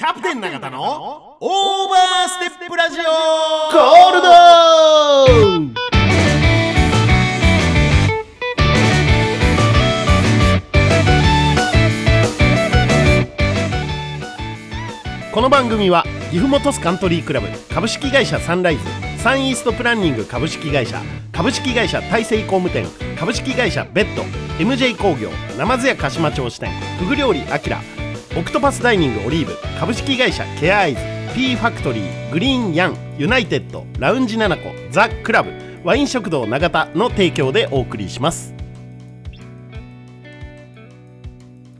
キャプテン永田のオーバーステップラジオ。ゴールドこの番組は岐阜本スカントリークラブ株式会社サンライズサンイーストプランニング株式会社株式会社大成工務店株式会社ベッド MJ 工業ナ津屋鹿島町支店フグ料理アキラオクトパスダイニングオリーブ株式会社ケアアイズ P ファクトリーグリーンヤンユナイテッドラウンジナナコザ・クラブワイン食堂永田の提供でお送りします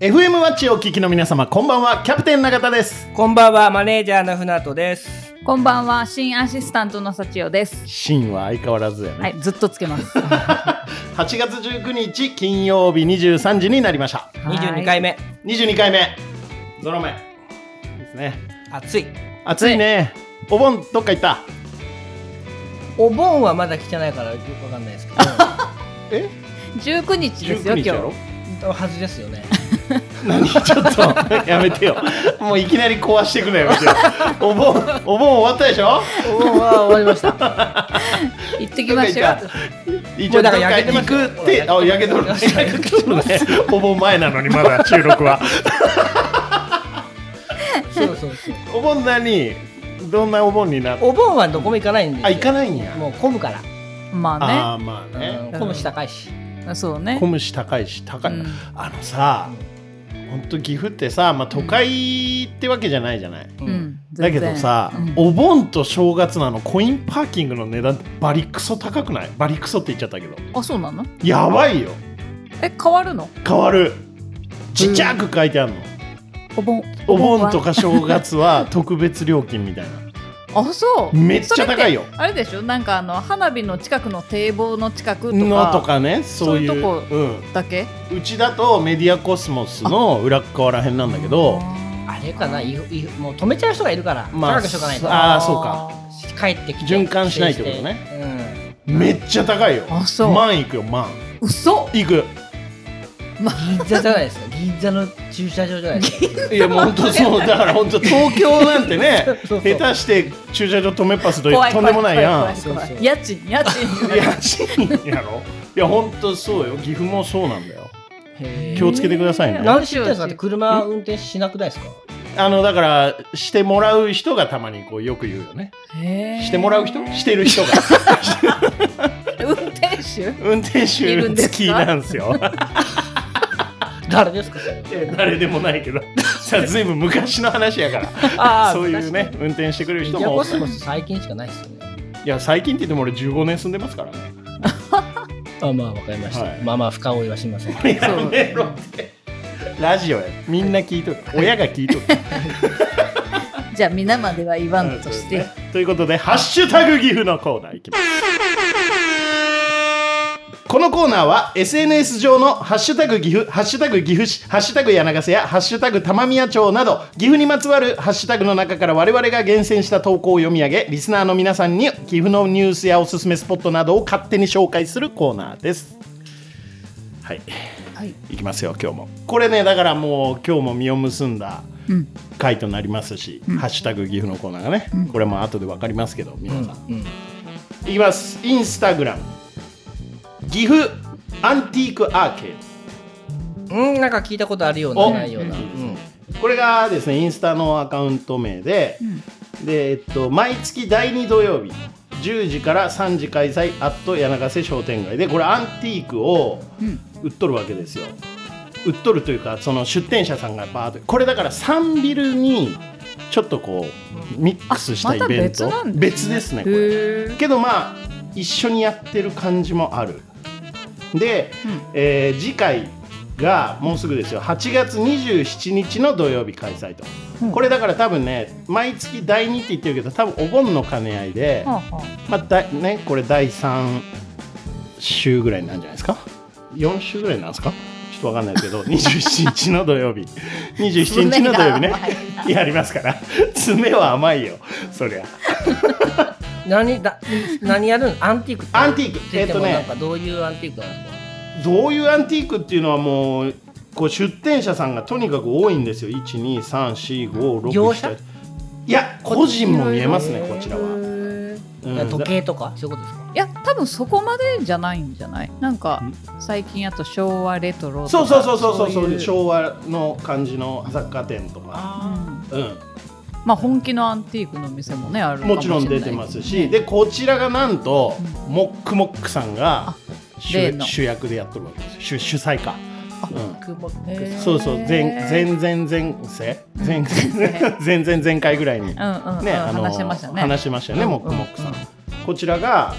FM マッチをお聞きの皆様こんばんはキャプテン永田ですこんばんは、マネージャーの船戸です。こんばんは、新アシスタントの幸代です。シンは相変わらずやね、はい、ずっとつけます。8月19日金曜日23時になりました22回目。22回目ゾロ目ですね。暑い。暑いね。お盆どっか行った？お盆はまだ来てないからよくわかんないですけ え？19日ですよ、19日やろ？今日。ど、はずですよね。何？ちょっとやめてよ。もういきなり壊してくのやめてよお盆お盆終わったでしょ？お盆は終わりました。行ってきましたよ。一もうだから焼け行くってあ焼けとる。焼けとるねお盆前なのにまだ収録はそうそうそう。お盆何どんなお盆になったお盆はどこも行かないんですよ。あ行かないんやもう混むから。まあああまあねうん混むし高いし。ね。そうね。コムシ高いし高い、うんあのさ本当岐阜ってさ、まあ、都会ってわけじゃないじゃない、う。うんん。だけどさ、うんお盆と正月のあのコインパーキングの値段ってバリクソ高くない？バリクソって言っちゃったけどあ、そうなの？やばいよえ、変わるの？変わるちっちゃく書いてあるの、お盆。お盆はとか正月は 特別料金みたいなあ、そう。めっちゃ高いよあれでしょ？なんかあの、花火の近くの堤防の近くとのか。とかねそういうそういうとこうん、だけ？うちだとメディアコスモスの裏っ側らへんなんだけどあれかな、いいもう止めちゃう人がいるから、まあ高くしとかないと。あーそうか帰ってきて。循環しないってことね。めっちゃ高いよあそう万いくよ万嘘いくうん。銀座じゃないですか。銀座の駐車場じゃないですか。いやもう本当そう。だから本当東京なんてね そうそう下手して駐車場止めっぱすと怖いとんでもないやん。家賃、家賃。いや賃やろ？いや本当そうよ。岐阜もそうなんだよ。気をつけてくださいね。なんで知ってんですかって車運転しなくないですか？あのだからしてもらう人がたまにこうよく言うよね。してもらう人？してる人が。運転手？運転手いるんですか？好きなんですよ誰ですか？誰でもないけど。さあずいぶん昔の話やから。そういうね運転してくれる人もコスモス最近しかないですよね。いや最近って言っても俺15年住んでますからね。あまあわかりました、はい。まあまあ深追いはしません。やめろって。ラジオや。みんな聞いとる。親が聞いとる。じゃあ皆までは言わんとして。ということで「ハッシュタグ岐阜」のコーナーいきます。このコーナーは SNS 上の「ハッシュタグ岐阜」「ハッシュタグ岐阜市」「ハッシュタグ柳ヶ瀬」や「ハッシュタグ玉宮町」など岐阜にまつわるハッシュタグの中から我々が厳選した投稿を読み上げリスナーの皆さんに岐阜のニュースやおすすめスポットなどを勝手に紹介するコーナーです。はい。はい。いきますよ今日も。これねだからもう今日も実を結んだうん。回となりますし、ハッシュタグ岐阜のコーナーがね、これも後で分かりますけど皆さん、うん。いきます。インスタグラム岐阜アンティークアーケーうん、なんか聞いたことあるようなおないような、ううん。んドこれがですねインスタのアカウント名で、でえっと毎月第2土曜日10時から3時開催アット柳ヶ瀬商店街でこれアンティークを売っとるわけですよ。売っとるというかその出店者さんがバーッとこれだから3ビルにちょっとこうミックスしたイベント、別なんですね。別ですねこれ。けどまあ一緒にやってる感じもあるで、えー次回がもうすぐですよ。8月27日の土曜日開催と、うん。これだから多分ね毎月第2って言ってるけど多分お盆の兼ね合いで、はあはまあだね、これ第3週ぐらいなんじゃないですか？4週ぐらいなんですか？ちょっとわかんないですけど 27日の土曜日。27日の土曜日ね。やりますから。爪は甘いよそりゃ何だ何やるん？アンティークアンティーク。えっとね。なんかどういうアンティークなんですかどういうアンティークっていうのはもうこう出店者さんがとにかく多いんですよ。1234567業者？いや個人も見えますねこちらは、うん。時計とかそういうことですか？いや多分そこまでじゃないんじゃない？なんかん。最近あと昭和レトロとかそうそうそうそうそうそうい昭和の感じの雑貨店とか、あうんまあ本気のアンティークの店もねあるかもちろん出てますし、でこちらがなんと、モックモックさんが主主役でやってるわけです。主主催か、そうそう。前前前前世前前前前。前回ぐらいに、うんうんうん。ね話してましたね。話しましたよね、うんモックモックさん、こちらが、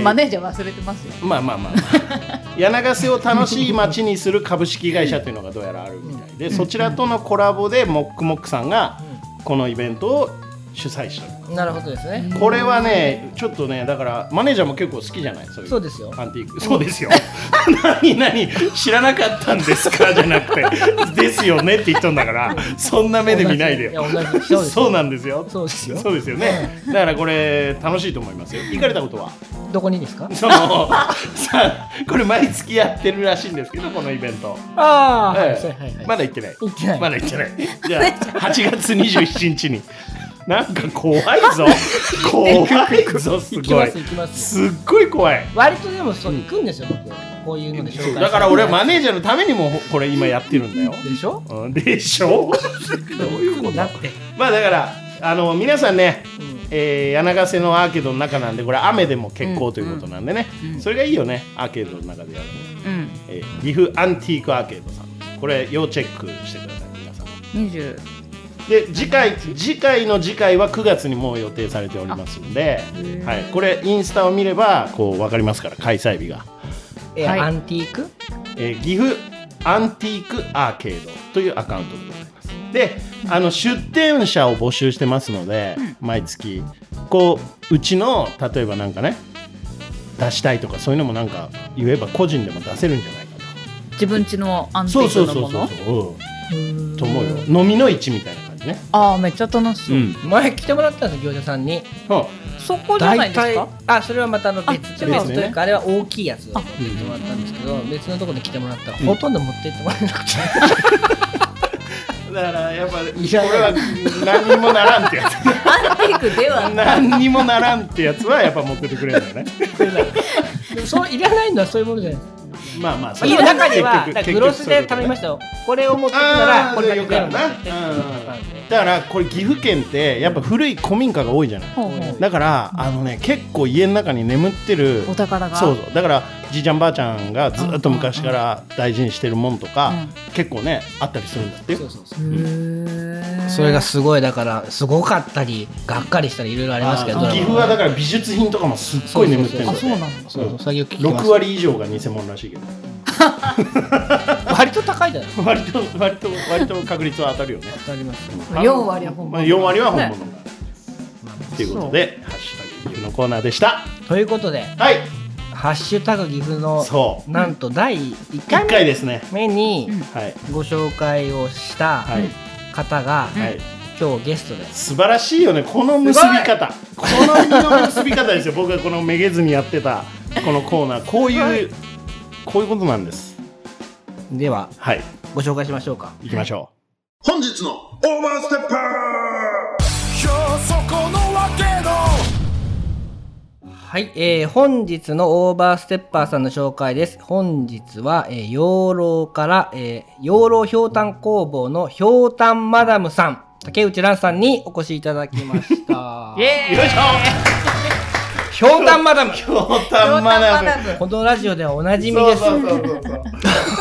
マネージャー忘れてますよ。まあまあまあ、まあ、柳ヶ瀬を楽しい街にする株式会社というのがどうやらあるみたいで、そちらとのコラボでモックモックさんがこのイベントを主催してるなるほどですね。これはねちょっとねだからマネージャーも結構好きじゃない？そういうそうですよ。アンティーク。そうですよ。何何？知らなかったんですか？じゃなくて。ですよねって言ったんだから。そんな目で見ないでよ。同じいや同じそうです そうなんですよ。そうですよ。そうですよね。だからこれ楽しいと思いますよ。行かれたことは？どこにですか？そのさこれ毎月やってるらしいんですけどこのイベント。ああはいええ。はいはい。まだ行ってない。行ってない。まだ行ってない。じゃあ8月27日になんか怖いぞ。怖いぞすごい。すっごい怖い。割とでもそう行くんですよ僕。こういうので紹介だから俺はマネージャーのためにもこれ今やってるんだよ、でしょ？うん、でしょ？どういうこと？だってまあだからあの皆さんね、うん。えー柳ヶ瀬のアーケードの中なんでこれ雨でも結構ということなんでね、それがいいよねアーケードの中でやるの、うん。えー岐阜アンティークアーケードさん。これ要チェックしてください皆さん。20で次回次回の次回は9月にもう予定されておりますんで、はい、これインスタを見ればこう分かりますから開催日が、はい。えアンティーク？えー岐阜アンティークアーケードというアカウントでございます。であの出店者を募集してますので、毎月こううちの例えばなんかね出したいとかそういうのもなんか言えば個人でも出せるんじゃないか自分家のアンとティそうそうそうークのもそう。のうん。と思うよ。飲みの市みたいな感じね。ああめっちゃ楽しそう、ん。前来てもらったんですよ業者さんに。うんそこじゃないですか？あそれはまたあの別別というかあれは大きいやつをあ。持って行ってもらったんですけど別のところで来てもらったらうん。ほとんど持って行ってもらえなくて。だからやっぱこれは何にもならんってやつ。アンティークでは。何にもならんってやつはやっぱ持っててくれるんだよね。でもそういらないのはそういうものじゃないですかまあまあそ家の中にはグロスで頼みました。よこれを持ってくならこれだけよくあるなだからこれ岐阜県ってやっぱ古い古民家が多いじゃない。だからあのね結構家の中に眠ってる。お宝が。そうそう。だからじいちゃんばあちゃんがずっと昔から大事にしてるもんとか、うん。結構ねあったりするんだってよ。そうそうそう。へー。それがすごいだからすごかったりがっかりしたりいろいろありますけど。岐阜はだから美術品とかもすっごい眠ってるんだってそうそうそうそう。そうそういう聞きます6割以上が偽物らしいけど。割と高いじゃないですか割と割と割と確率は当たるよね。あります。4割は本まあ、物4割は本物。ということで「ハッシュタグ岐阜」のコーナーでした。ということで。はい「ハッシュタグ岐阜の」そう。なんと第1 1回回ですね。目にはい。ご紹介をしたはい、方がはい。今日ゲストで。す素晴らしいよねこの結び方。この身の結び方ですよ。僕がこのめげずにやってたこのコーナー。こういうこういうことなんです。でははい。ご紹介しましょうか。行きましょ本日のオーバーステッパーはい、えー本日のオーバーステッパーさんの紹介です。本日は、えー養老から、えー養老ひょうたん工房のひょうたんマダムさん、竹内蘭さんにお越しいただきました。イエうよいしょひょうたんマダム。ひょうたんマナム。このラジオではおなじみです。そうそうそうそう。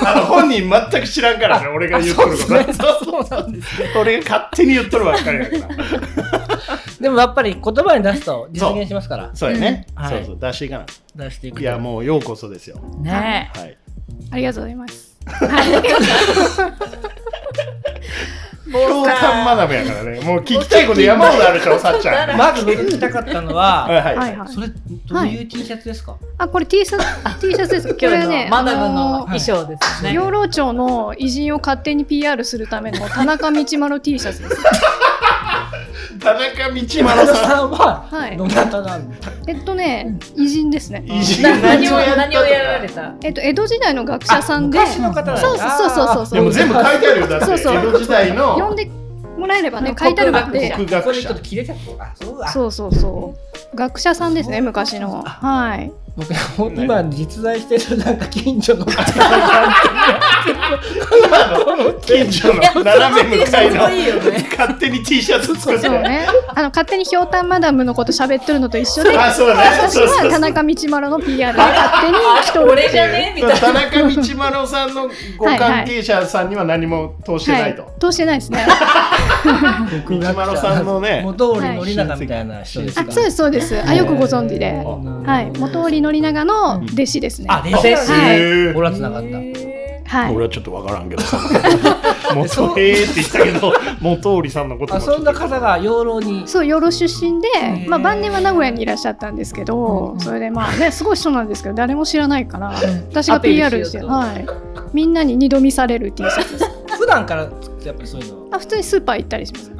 あの本人全く知らんからね俺が言っとることそうなんですね。俺が勝手に言っとるばっかりだから。でもやっぱり言葉に出すと実現しますから、そう。やね、うん。そうそう出していかな出していくいやもうようこそですよ。ーねはい。ありがとうございます。ひ ょうたんマナムやからねもう聞きたいこと山ほどあるでしょさっちゃんまず僕聞きたかったのは、はいはい、はいはい。それどういう T シャツですか、あ、これ T シャツ、T シャツです。これね、マダムのあ衣装ですね、養老町の偉人を勝手に PR するための田中道丸 T シャツです。田田中道今丸さんははい。どなたなんだ。えっとね偉人ですね。偉人。な何を何をやられた？えっと江戸時代の学者さんで。昔の方そうそうそうそうそうでも全部書いてあるよ。だってそうそう。江戸時代の。読んでもらえればね書いてあるので国ここ学者でちょっと切れちゃった。あそうだ。そうそうそう。学者さんですね昔の。はい。僕今実在してるなんか近所の方近所の斜め向かいの勝手に T シャツ作って。そうね。あの勝手にひょうたんマダムのこと喋ってるのと一緒であそうだね。私は田中道丸の PR で勝手に一人俺じゃねみたいな。田中道丸さんのご関係者さんには何も通してないと、はい。通してないですね。道丸さんのね元織宣長みたいな人ですかあそうです。そうですあよくご存知で。ははい。元織宣長の弟子ですね。あ弟子ですはい。へー俺は繋がったはい。俺はちょっとわからんけど。さ 元へーって言ったけど 元織さんのこともあそんな方が養老に。そう養老出身でまあ晩年は名古屋にいらっしゃったんですけどそれでまあねすごい人なんですけど誰も知らないから私がアピール PR してはい。みんなに二度見される T シャツです。普段からやっぱりそういうのあ普通にスーパー行ったりします。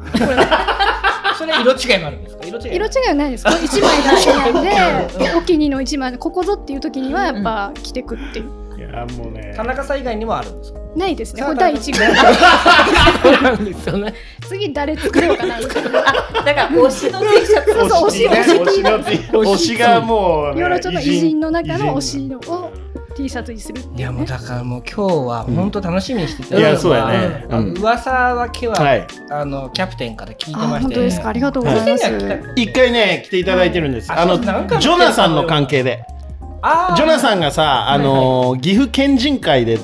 それ色違いもあるんですか？色違い。色違いはないです。これ一枚だけなん。でお気に入りの一枚ここぞっていう時にはやっぱ着てくっていういやもうね。田中さん以外にもあるんですか？ないですね。これ第一号。そうなん。ですよね次誰作ろうかなみたいな。だから推しの T シャツ。そうそう推しね。推し推しの T 推しがもうねヨーロチョの偉人の中の推偉しのを T シャツにするっていう、ね、いやもうだからもう今日は本当楽しみにしてて、いやそうやね。噂だけは、はい。あのキャプテンから聞いてあまして。本当ですか？ありがとうございます、一回ね来ていただいてるんです、はいあのジョナサンの関係でジョナサンがさあのー岐阜県人会でっ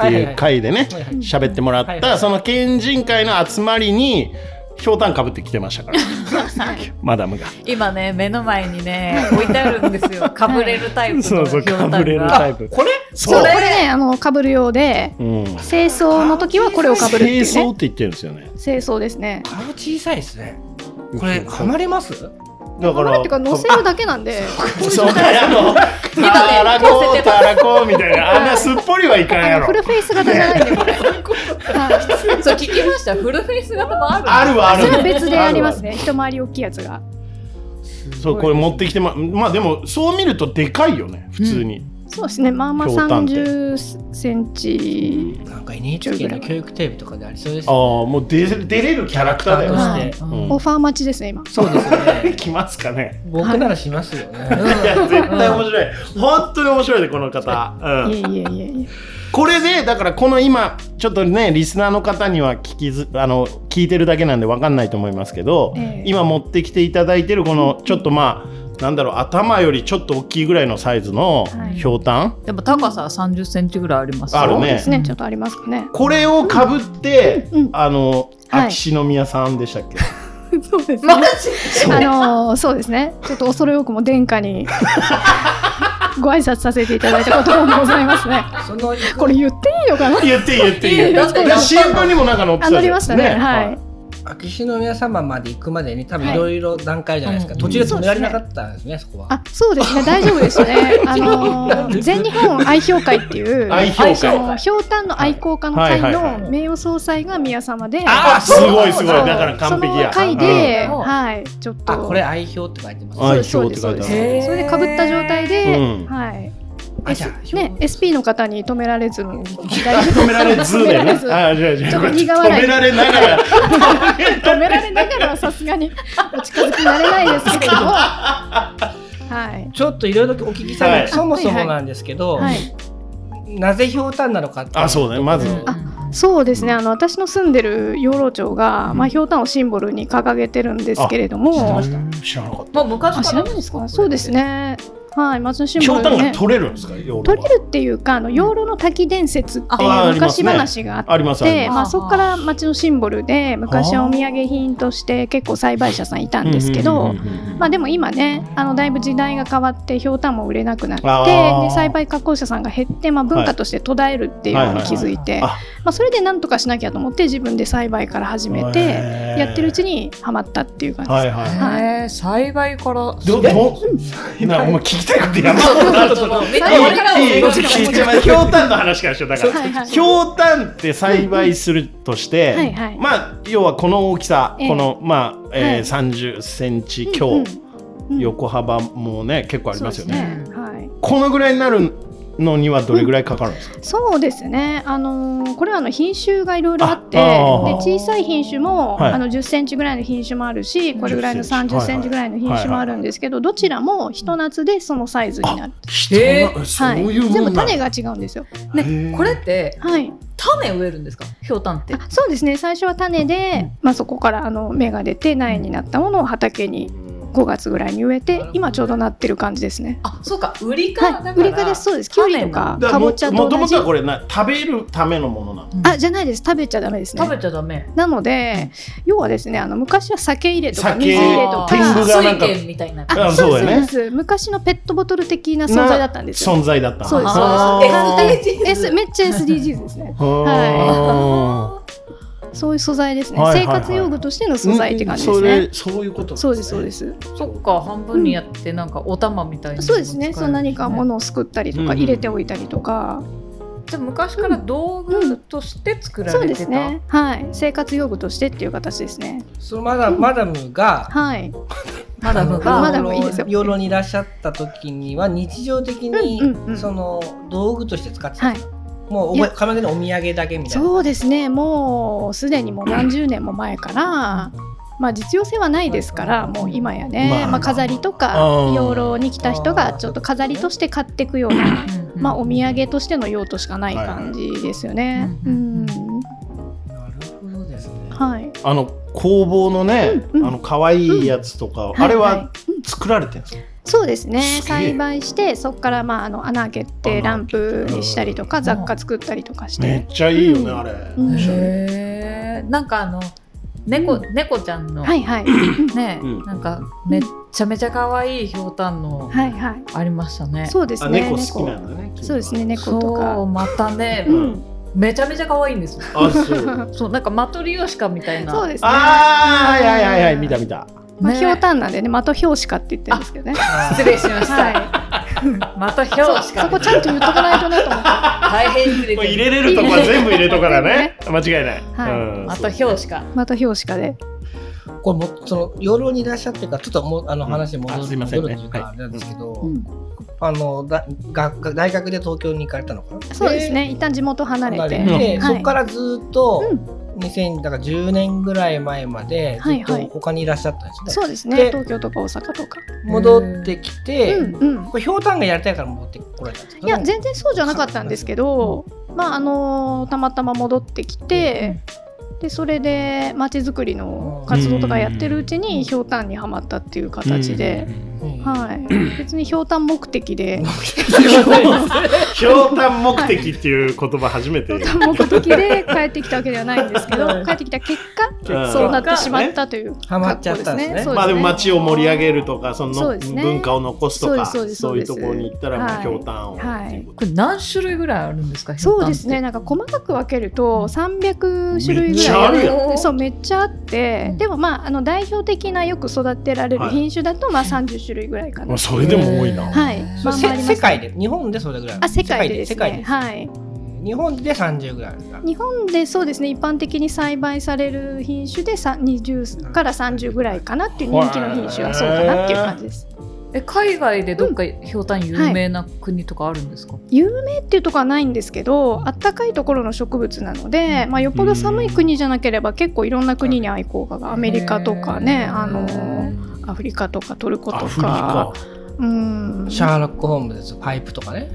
ていう会でねはいはい喋ってもらっはいはい。たその県人会の集まりにひょうたんかぶってきてましたから。マダムが。今ね目の前にね置いてあるんですよ。かぶれるタイプのそうそうかぶれるタイプ。これ？そう。これねあの被るようでうん。清掃の時はこれを被るっていうね。清掃って言ってるんですよね。清掃ですね。顔小さいですね。これはまれます？だからっていうか乗せるだけなんで。そうかあのたらこたらこみたいなあんなすっぽりはいかんやろ。フルフェイス型じゃないんでそう聞きましたフルフェイス型もあるあるわあるそれは別でありますね。一回り大きいやつが。そうこれ持ってきてままあでもそう見るとでかいよね普通に、そうですね。まあまあひょうたんって30センチ。なんか NHK の教育テレビとかでありそうですああもう出出れるキャラクターだよね、キャラクターとして。うん。オファー待ちですね今。そうですよね。来ますかね。僕ならしますよね、い。や絶対面白い。本当に面白いでこの方、うん。いえいえいえいえ。これでだからこの今ちょっとねリスナーの方には聞きずあの聞いてるだけなんで分かんないと思いますけど、ええ。今持ってきていただいてるこのちょっとまあなんだろう頭よりちょっと大きいぐらいのサイズのはい。ひょうたん、でも高さは30センチぐらいありますよ。あるね。ねちょっとありますかね。これをかぶって、うんあのはい。秋篠宮さんでしたっけ、そうですマねジあのーそうですね。ちょっと恐れ多くも殿下に ご挨拶させていただいたこともございますね。そのこれ言っていいのかな？言って言っていい。よ言ってだって新聞にもなんか載ってたじゃん。あ乗りましたね。はい秋篠宮様まで行くまでに多分い。ろいろ段階じゃないですか、はい途中で止められなかったんですね、そこは。あそうですね。大丈夫でしたね。あのー全日本愛評会っていう愛評会。そのひょうたんの愛好家の会はい。はいはいの名誉総裁が宮様であすごいすごい。だから完璧や。その会で、うん。はいちょっと。あこれ愛表って書いてます、愛評って書いてある。ですそうです。それでかぶった状態で、うんはいあじゃあね SP の方に止められずに。止められず。でね止められず。あじゃあじゃあ。ちょっと苦止笑い。められながら。止められながらはさすがにお近づきになれないですけれども はい。ちょっといろいろお聞きしたいので、はい。そもそもなんですけど、はい。なぜひょうたんなのかっていあそうね。まず。うんあそうですね。あの私の住んでる養老町が、まあ、ひょうたんをシンボルに掲げてるんですけれども。知らなかった。もう昔からあ知らないですか？そうですねはい町のシンボルでね。ひょうたんが取れるんですか？取れるっていうかあの養老の滝伝説ってあいう昔話があってありますありで、ままあ、そこから町のシンボルで昔はお土産品として結構栽培者さんいたんですけど、うんうんうんうんままあでも今ねあのだいぶ時代が変わってひょうたんも売れなくなってで栽培加工者さんが減って、まあ、文化として途絶えるっていうのに気づいて、はいはいはい。まあ、それでなんとかしなきゃと思って自分で栽培から始めてやってるうちにハマったっていう感じです。はいはいへえ栽培からどど なお前聞きたいことやばいちょっとみんな栽培俺からもいいよ聞いてます。ひょうたんの話からしようだからはいはいひょうたんって栽培するとして、はいはいまあ要はこの大きさ、ええこのまあ、えーはい30センチ強、うんうん横幅もね結構ありますよねそうですはいこのぐらいになるのにはどれぐらいかかるんですか、そうですね、あのーこれはあの品種がいろいろあってああー。で小さい品種も、はい。あの10センチぐらいの品種もあるしこれぐらいの10センチ30センチぐらいの品種もあるんですけど、どちらもひと夏でそのサイズになる、人へがそういう全もんなんだ。部種が違うんですよ。ねこれってはい、種植えるんですか？ひょうたんって。あそうですね。最初は種で、まあ、そこからあの芽が出て苗になったものを畑に5月ぐらいに植えて今ちょうどなってる感じですね。あそうか。売りかだはい、から売りかです。そうです。きゅうりとか。だかぼちゃと同じ。もともとはこれな食べるためのものなの？あじゃないです。食べちゃダメですね。食べちゃダメ。なので、要はですねあの昔は酒入れとか酒水入れとか。水源みたいな。ああそうだよね。です昔のペットボトル的な存在だったんですよ。存在だったそうですあそうです。S めっちゃ SDGs ですね。はそういう素材ですね。はいはいはい生活用具としての素材って感じですそねれ。そういうことなんそうですそうねです。そっか半分にやってなんかお玉みたいなのもそうですね。そう何か物をすくったりとかうん入れておいたりとか、じゃあ昔から道具として作らそうれてた、ですね。はい。生活用具としてっていう形ですね。そのマダマダムが、はい。マダムがマダムいいですよ養老にいらっしゃった時には日常的にうんうんうんその道具として使ってた、はい。もうおいや。ぼ完全にお土産だけみたいな。そうですね。もうすでにもう何十年も前から。まあ実用性はないですからもう今やね、まあ。まあ、飾りとかうん。養老に来た人がちょっと飾りとして買っていくような、まあ、お土産としての用途しかない感じですよね。ううん。ん、なるほどですね。はい。あの工房のね、うんうん。あの可愛いやつとか、ん。あれはい。ははい作られてるんですか、そうですね。栽培してそこからまああの穴開けて穴ランプにしたりとかん雑貨作ったりとかし。めってちゃいいよね、うんあれ、うんへえなんかあの猫、猫ちゃんの、はいはい。ね、うんなんかめっちゃめちゃ可愛いひょうたんのはいはい。ありましたね。あそうですね。猫好きなんだねそうですね。猫とそうか。またね、うん。めちゃめちゃ可愛いんですよ。あそう そうなんかマトリオシカみたいな。そうですね。あーはいはいはいはい見た見たまあ、ねひょうたんなんでね、的表紙かって言ってるんですけどね。失礼しました。はまた表い。しかそこちゃんと言っとかないとなと思って。大変失礼入れれるとこは全部入れとかなね間違いない、はいうんまた表しか。また表紙かで。これもその養老にいらっしゃってからちょっともうあの話に戻る,、あすいませんね戻るというかあれなんですけど、うんあのだが大学で東京に行かれたのかな？そうですね。一旦地元離れて。離れて、はいそこからずっと、うん2000だから10年ぐらい前までずっとはい。はい他にいらっしゃったんですね、そうですでね。東京とか大阪とか。戻ってきて、うんうん。これひょうたんがやりたいから戻ってこられたんですかいや全然そうじゃなかったんですけど、まああのたまたま戻ってきて、でそれでまちづくりの活動とかやってるうちにひょうたんにはまったっていう形で、うんはい、別にひょうたん目的で。ひょうたん目的っていう言葉初めて。ひょうたん目的で帰ってきたわけではないんですけど帰ってきた結うん。果そうなってしまったというハマっちゃったんですね。まあでも街を盛り上げるとかその文化を残すとかそうですそいそううですうところに行ったらひょうたんを。はい。っていうことこれ何種類ぐらいあるんですか。そうですね。なんか細かく分けると300種類ぐらいそうめっちゃあって、うん。でもまああの代表的なよく育てられるはい。品種だとまあ30種類ぐらいかな、まあそれでも多いな。はい。まあ世界で日本でそれぐらい。あ世界でです世界でねはい。日本で30ぐらいあるんですか日本でそうですね。一般的に栽培される品種でさ20から30ぐらいかなっていう人気の品種はそうかなっていう感じです。え海外でどっかひょうたん有名な国とかあるんですか？有名っていうところはないんですけどあったかいところの植物なので、まあ、よっぽど寒い国じゃなければ結構いろんな国に愛好家がアメリカとかねあのアフリカとかトルコとアフリカ。かうん。シャーロック・ホームズパイプとかね。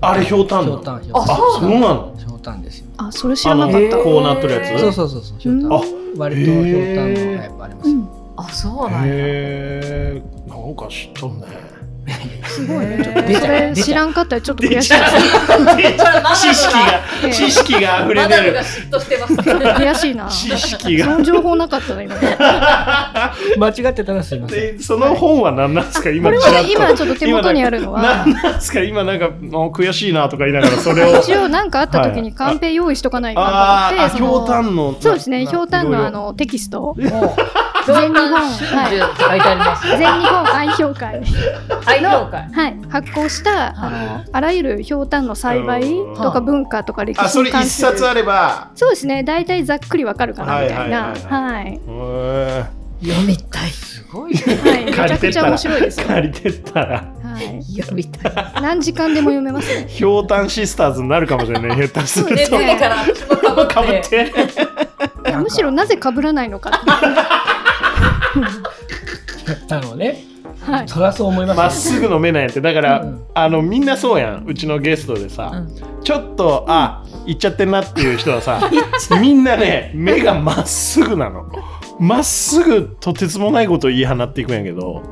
あれひょうたんあそうなのひょうたんですよ。あそれ知らなかった、あのこうなってるやつ？そうそうそうそうひょうたん。あ割とひょうたんのタイプありますあそうなんや。へえなんか知っとんねすごいね。ちょっとそ出ちゃう。れ知らんかったらちょっと悔しい。知識が ええ知識が溢れてる。悔しいな。知識が。その情報なかったな今 間違ってたらすいません。でその本は何なんですか？今これはちらっと。今ちょっと手元にあるのは。何なんですか？今なんかもう悔しいなとか言いながらそれを。一応何かあった時にカンペ用意しとかないかと思って。そのひょうたんのそうですねなひょのあのテキストもう全日本春秋って書い。てありますよ。全日本愛評会愛評会。はい、発行したあのあらゆるひょうたんの栽培とか文化とか歴あそれ一史に関する冊あれば。そうですね。大体ざっくりわかるかなみたいな。はい。読みたい。すごいね。はいめち借ゃくちゃ面白いですよ、は借りてったら。い、読みたい。何時間でも読めますね。ひょうたんシスターズになるかもしれない下手する で、と次からかぶって。むしろなぜ被らないのかってあのね。はい。そりゃそう思いますよまっすぐ飲めないやってだから、うん。あのみんなそうやん。うちのゲストでさ、うん。ちょっとあ行っちゃってんなっていう人はさ みんなね目がまっすぐなの。まっすぐとてつもないことを言い放っていくんやけど。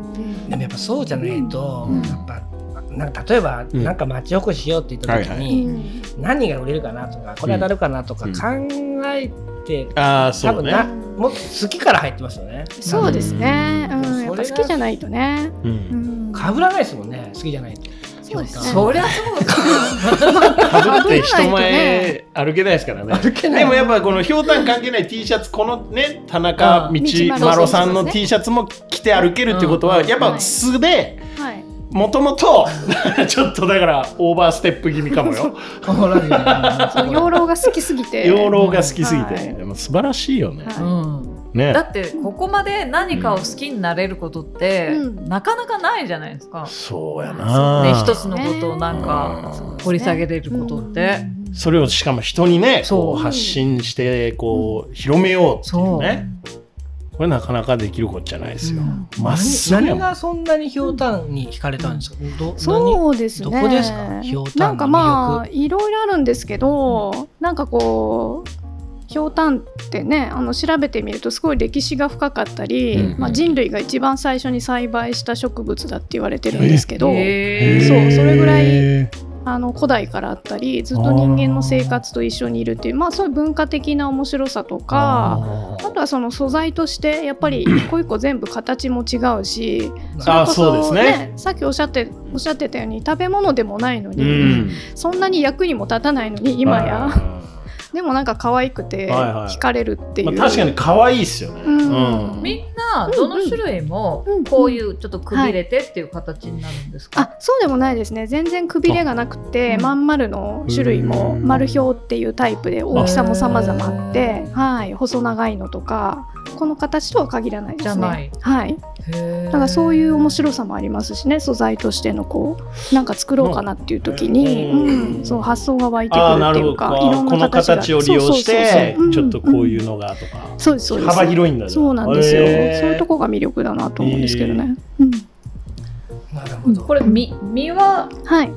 でもやっぱそうじゃないと、うん。やっぱなんか例えば、うん。なんか町おこししようって言った時はいに、うん。何が売れるかなとかこれ当たるかなとかうん。考えて、ああそう多分なね、もっと好きから入ってますよね。そうですね、うん、やっ好きじゃないとね、う、うん。ん、かぶらないですもんね好きじゃないと。そうですね。そりゃそうだ。かぶって人前歩けないですからね。歩けない。でもやっぱこのひょうたん関係ない T シャツこのね田中道道丸さんの T シャツも着て歩けるってことは、うんやっぱ素ではいもともとちょっとだからオーバーステップ気味かもよ。養老が好きすぎて養老が好きすぎて、はい。でも素晴らしいよね、はい。うん。ね。だってここまで何かを好きになれることって、うん。なかなかないじゃないですか。そうやねな、一つのことをなんかうん掘り下げれることって。それをしかも人にね発信してこう広めようっていうねこれなかなかできることじゃないですよ。うん。ま、っすぐ何がそんなにひょうたんに惹かれたんですか？そうですね。どこですか？ひょうたんの魅力。なんかまあいろいろあるんですけど、なんかこうひょうたんってねあの調べてみるとすごい歴史が深かったり、うん。まあ、人類が一番最初に栽培した植物だって言われてるんですけど、そうそれぐらいへあの古代からあったりずっと人間の生活と一緒にいるっていうまあそういう文化的な面白さとーかあとはその素材としてやっぱり一個一個全部形も違うしそれあこそうですそね。さっきおっしゃっておっしゃってたように食べ物でもないのに、うん。そんなに役にも立たないのに今や、はでもなんか可愛くてはいはい。惹かれるっていう、いまあ、確かに可愛いっすよね、うん。みんなどの種類もうんこういうちょっとくびれてっていう形になるんですか、あそうでもないですね。全然くびれがなくてあまん丸の種類もうん丸表っていうタイプで大きさも様々あってへ、はい、細長いのとかこの形とは限らないですね。じゃない。はい、だからそういう面白さもありますしね。素材としてのこうなんか作ろうかなっていう時に、うん。うん。そう発想が湧いてくるっていうかいろんこのな形を利用してそうそうそうそう。ちょっとこういうの、のがとか、んそうですそうです。幅広いんだ。そうなんですよ、そういうとこが魅力だなと思うんですけどね、うん、なるほど。これ実実ははい。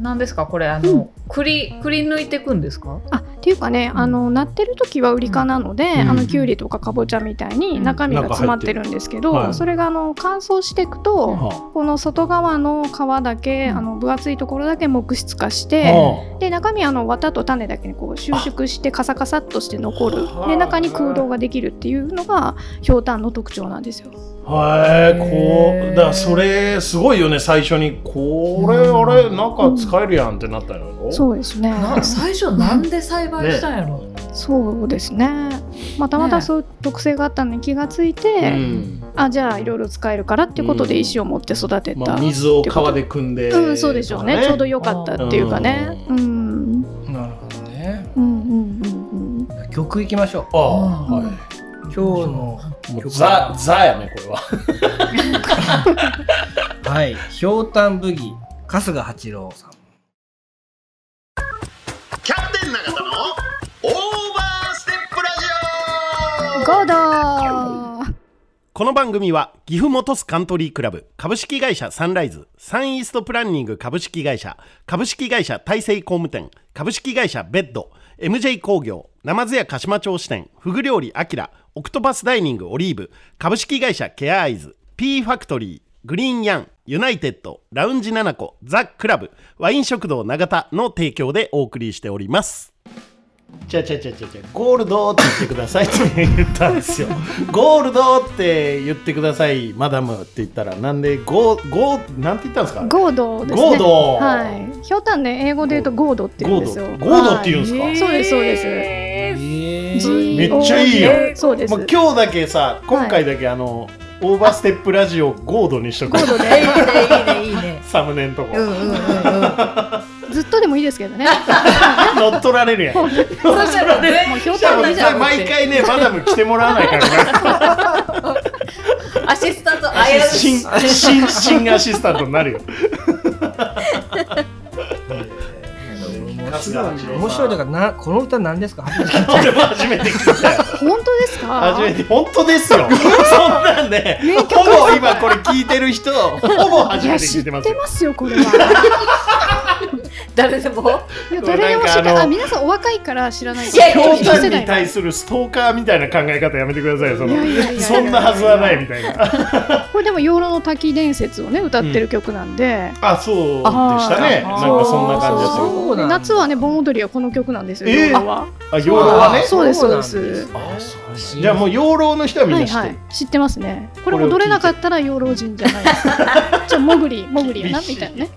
何ですか？これあの、くりくり抜いていくんですか？あっていうかね、あのなってる時はウリ科なので、うん。あのきゅうりとかかぼちゃみたいに中身が詰まってるんですけど、なんそれがあの乾燥していくと、はこの外側の皮だけ、あの分厚いところだけ木質化しあて、はで中身はあの綿と種だけにこう収縮してカサカサっとして残る。はあ。で中に空洞ができるっていうのがひょうたんの特徴なんですよ。あはいこうだからそれすごいよね最初にこれあれなんか使えるやんってなったのよ、そうですね。な最初なんで栽培したんやろ、そうですね。まあたまたまそういう特性があったのに気がついて、うんあじゃあいろいろ使えるからっていうことで石を持って育てた。まあ、水を川で汲んで、うん、そうでしょうね。ちょうど良かったっていうかね。うん。うんなるほどねうんうんうん。曲いきましょああ、うんはい、う今日のもうザザやねこれは。はいひょうたんブギ春日八郎さん。キャプテン永田のオーバーステップラジゴードーこの番組は岐阜本巣カントリークラブ株式会社サンライズサンイーストプランニング株式会社株式会社大成工務店株式会社ベッド MJ 工業生津屋鹿島町支店フグ料理アキラオクトパスダイニングオリーブ株式会社ケアアイズ P ファクトリーグリーンヤンユナイテッドラウンジナナコザ・クラブワイン食堂永田の提供でお送りしております。じゃあじゃあじゃあじゃあじゃあゴールドって言ってくださいって言ったんですよ。ゴールドって言ってくださいマダムって言ったらなんでゴーゴーなんて言ったんですか？ゴードですね。ゴード。はい。ひょうたんね英語で言うとゴードって言うんですよ。ゴード。ゴードって言うんですか？はい。そうですそうですえーめっちゃいいよそうです。もう今日だけさ今回だけあの、オーバーステップラジオゴードにしとく。ゴードでいいねいいねいいね。サムネのとこ、うんうんうんうんずっとでもいいですけどね。乗っ取られるやん。そしたら全もうひょうじゃあたんいいじゃん毎回ね マダム来てもらわないからな アシスタント新い新新アシスタントになるよ面白い面白いだからなこの歌何ですか？初めて聞いた俺も 初めて。聞いたよ本当ですか初めて本当ですよそんなんで、ほぼ今これ聞いてる人ほぼ初めて聞いてますよ。てますよこれは誰でも？いや誰でも知ってなんかあのあ皆さんお若いから知らない。いやいや京丹一世代に対するストーカーみたいな考え方やめてくださいよその。いやいやいやいや。そんなはずはないみたいな。これ でも養老の滝伝説をね歌ってる曲なんで、あそうでしたね。なんかそんな感じですそうよそうなんだ。夏はね盆踊りはこの曲なんですよ、えー。養老は。あ養老はね？そうですそうです。あそうじゃあもう養老の人はみんはない知ってる、はい知ってますね。これ踊れなかったら養老人じゃないですちょもぐりもぐりやなみたいなね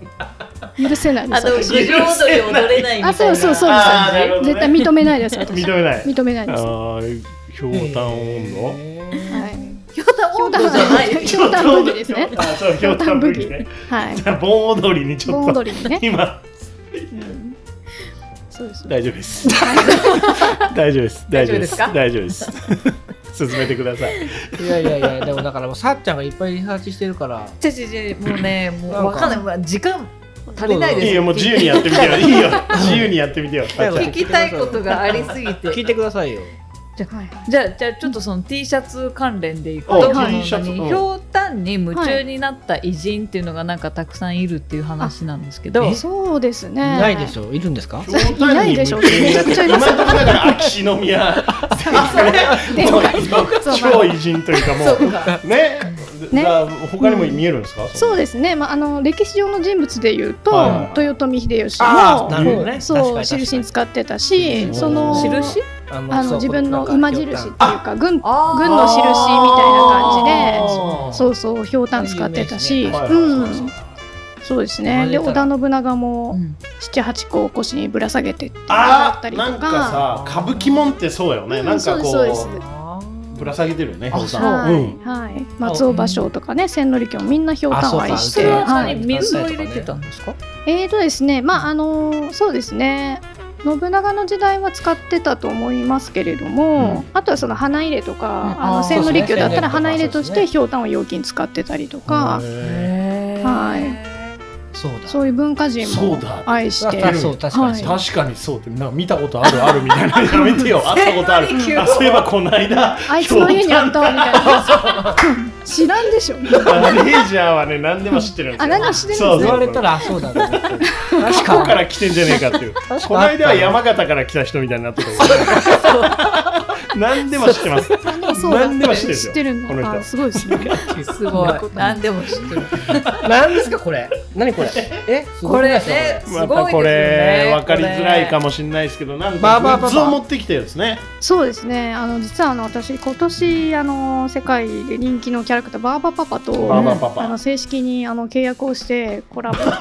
許せないであの郡上踊り踊れないみたいな。あそうそうそうあーなるほどね。絶対認めないです私。認めない。認めないあです。はーひょうたん温い。ひょうたん温度じゃない。ひょうたんブギですね。度あそうひょうたんブギね。はい。じゃあ盆踊りにちょ盆っと。踊りにね、今。うん。そうです。大丈夫です。大丈夫です。大丈夫です。大丈夫です進めてください。いやいやいやでもだからもうさっちゃんがいっぱいリサーチしてるから。ちょちょちょもうねもうわかんない。時間足りないです。いいよもう自由にやってみてよ。いいよ。自由にやってみてよ。聞きたいことがありすぎて。聞いてくださいよはいじゃあじゃあちょっとその T シャツ関連でいくおと、はいひょうたんに夢中になった偉人っていうのがなんかたくさんいるっていう話なんですけど、そうですいねないでしょいるんですかひょうたんに夢中になって今のところだから秋篠宮。で超偉人というかもそうね。ね。他にも見えるんですか？そうですね、まあ、あの歴史上の人物でいうと、はい。豊臣秀吉もね。そう印に使ってたしうん。その印？ああの自分の馬印っていうか軍軍の印みたいな感じでそうそうひょうたん使ってたし、うん。そうですね。で織田信長うもん。七八個を腰にぶら下げてってあったりとあーなんかかさ歌舞伎もんってそうよね、うん。なんかこそうですそううです。ぶら下げてるよねはい、うん。はい、松尾芭蕉とかね千利休もみんなひょうたんを愛しそれはては水を入れてたんですか、えーとですねまああのそうですね信長の時代は使ってたと思いますけれども、あとはその花入れとか、うん。あの千利休だったら花入れとしてひょうたんを容器に使ってたりとか、へはいそうだ。そういう文化人もそうだ。愛して。あそう確かに。そうー確かにそうってなんか見たことあるあるみたいなやめてよ。会ったことある。あそういえばこの間。あいつの家にあったわみたいな。知らんでしょ。マネージャーはね何でも知ってるんですよ。あ何でも知ってるんですねそうそう。言われたらあそう。だと思って確ここから来てんじゃねえかっていう。かこの間は山形から来た人みたいになってた何でも知ってます。何でも知ってる知ってるんだ。この人。あすごいですね。すごい。何でも知ってる。何ですかこれ？何これ？えすごこれ。ねすごいですよまたこれね分かりづらいかもしれないですけどなんかバーバーパパグッズを持ってきてですね。そうですね。あの実はあの私今年あの世界で人気のキャラクターバーバパパとバーバーパパ。あの正式にあの契約をしてコラボ。バー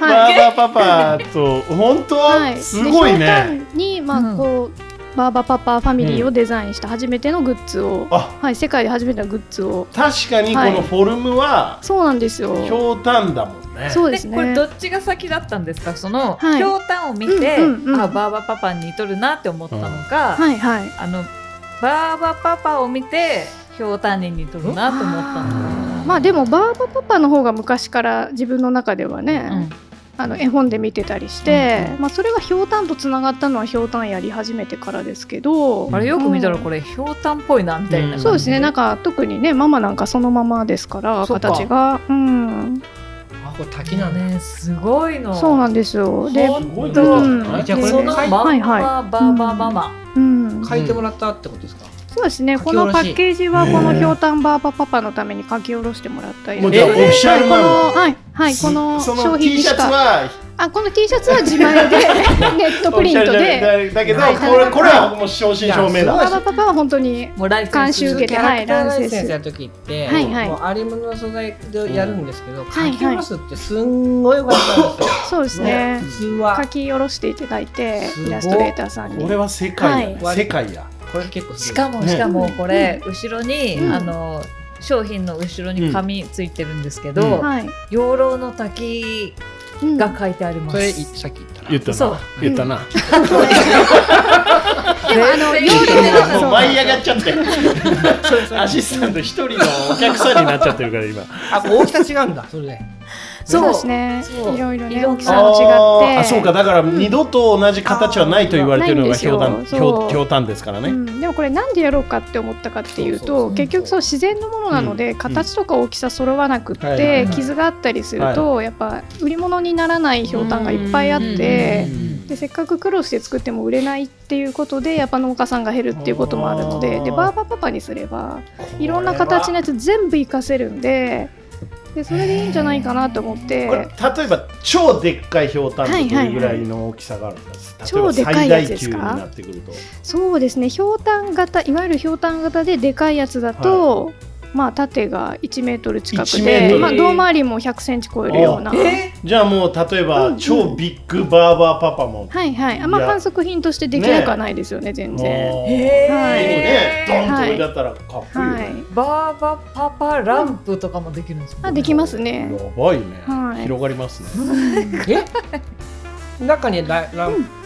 バーパパと本当？はい、すごいね。んに、まあうん。こうバーバパパファミリーをデザインした初めてのグッズを、あ。はい、世界で初めてのグッズを。確かにこのフォルムはそうなんですよ。ひょうたんだもんね。そうですね。これどっちが先だったんですか？そのはい。ひょうたんを見て、うんうんうんあバーバパパに似とるなって思ったのか、はいはい。あのバーバパパを見てひょうたんに似とるなと思ったのか、まあでもバーバパパの方が昔から自分の中ではね、うんあの絵本で見てたりして、まあ、それがひょうたんとつながったのはひょうたんやり始めてからですけど、あれよく見たらこれひょうたんっぽいなみたいな感じ、そうですね。なんか特にねママなんかそのままですからそうか。形が。うん。あこれ滝なんだね。すごいの。そうなんですよ。で、すごいうん。ねじゃあこれそのまんま、はいはいバーバママ、うん、書いてもらったってことですか？そうですね。このパッケージはこのひょうたんバーバパパのために書き下ろしてもらったもうじゃあオフィシャルこなの？のはいはいこの商 T シャツ品にしかは？あこの T シャツは自前で ネットプリントで。だけどはいこれこれはもう正真正銘だ。バーバパパは本当に監修受けてランセンスやる時って、はいはい。もうありものの素材でやるんですけど、い書き下ろすってすんごい良かったんですよ。そうですね。普通は。書き下ろしていただいてイラストレーターさんに。これは世界やはい。世界やこれ結構すしかもしかもこれ後ろに、うん。あの商品の後ろに紙ついてるんですけど、養老の滝うん。が書いてあります。これいさっき言ったな。言ったそう。な言ったな。で もあの養老のもう舞い上がっちゃって。そうアシスタント一人の。お客さんになっちゃってるから今。あ大きさ違うんだそれで。そう。ですね。いろいろね色大きさも違って。あそうか。だから二度と同じ形はないと言われてるのがひょうたんひょう。たんですからね。うん、でもこれなんでやろうかって思ったかっていうとそうそうそう結局そう自然のものなので、形とか大きさ揃わなくって、はいはいはい。傷があったりすると、やっぱ売り物にならないひょうたんがいっぱいあって、でせっかく苦労して作っても売れないっていうことでやっぱ農家さんが減るっていうこともあるのででバーバパパにすればいろんな形のやつ全部活かせるんででそれでいいんじゃないかなと思っこれて例えば超でっかいひょうたんってどれぐらいの大きさがあるんですか、超でかいやつですか？級になってくると。そうですね。ひょうたん型いわゆるひょうたん型ででかいやつだと、まあ縦が1メートル近く1メートで、ル。まあ、胴回りも100センチ超えるような。じゃあもう例えば、うん超ビッグバーバーパパも、はいはい、あまあいや。反則品としてできなくはないですよね全然。へはいねドンと置いてあったらかっこいいはい、バーバパパランプとかもできるんですか、あできますね。やばいね、はい。広がりますね。え？中にラランど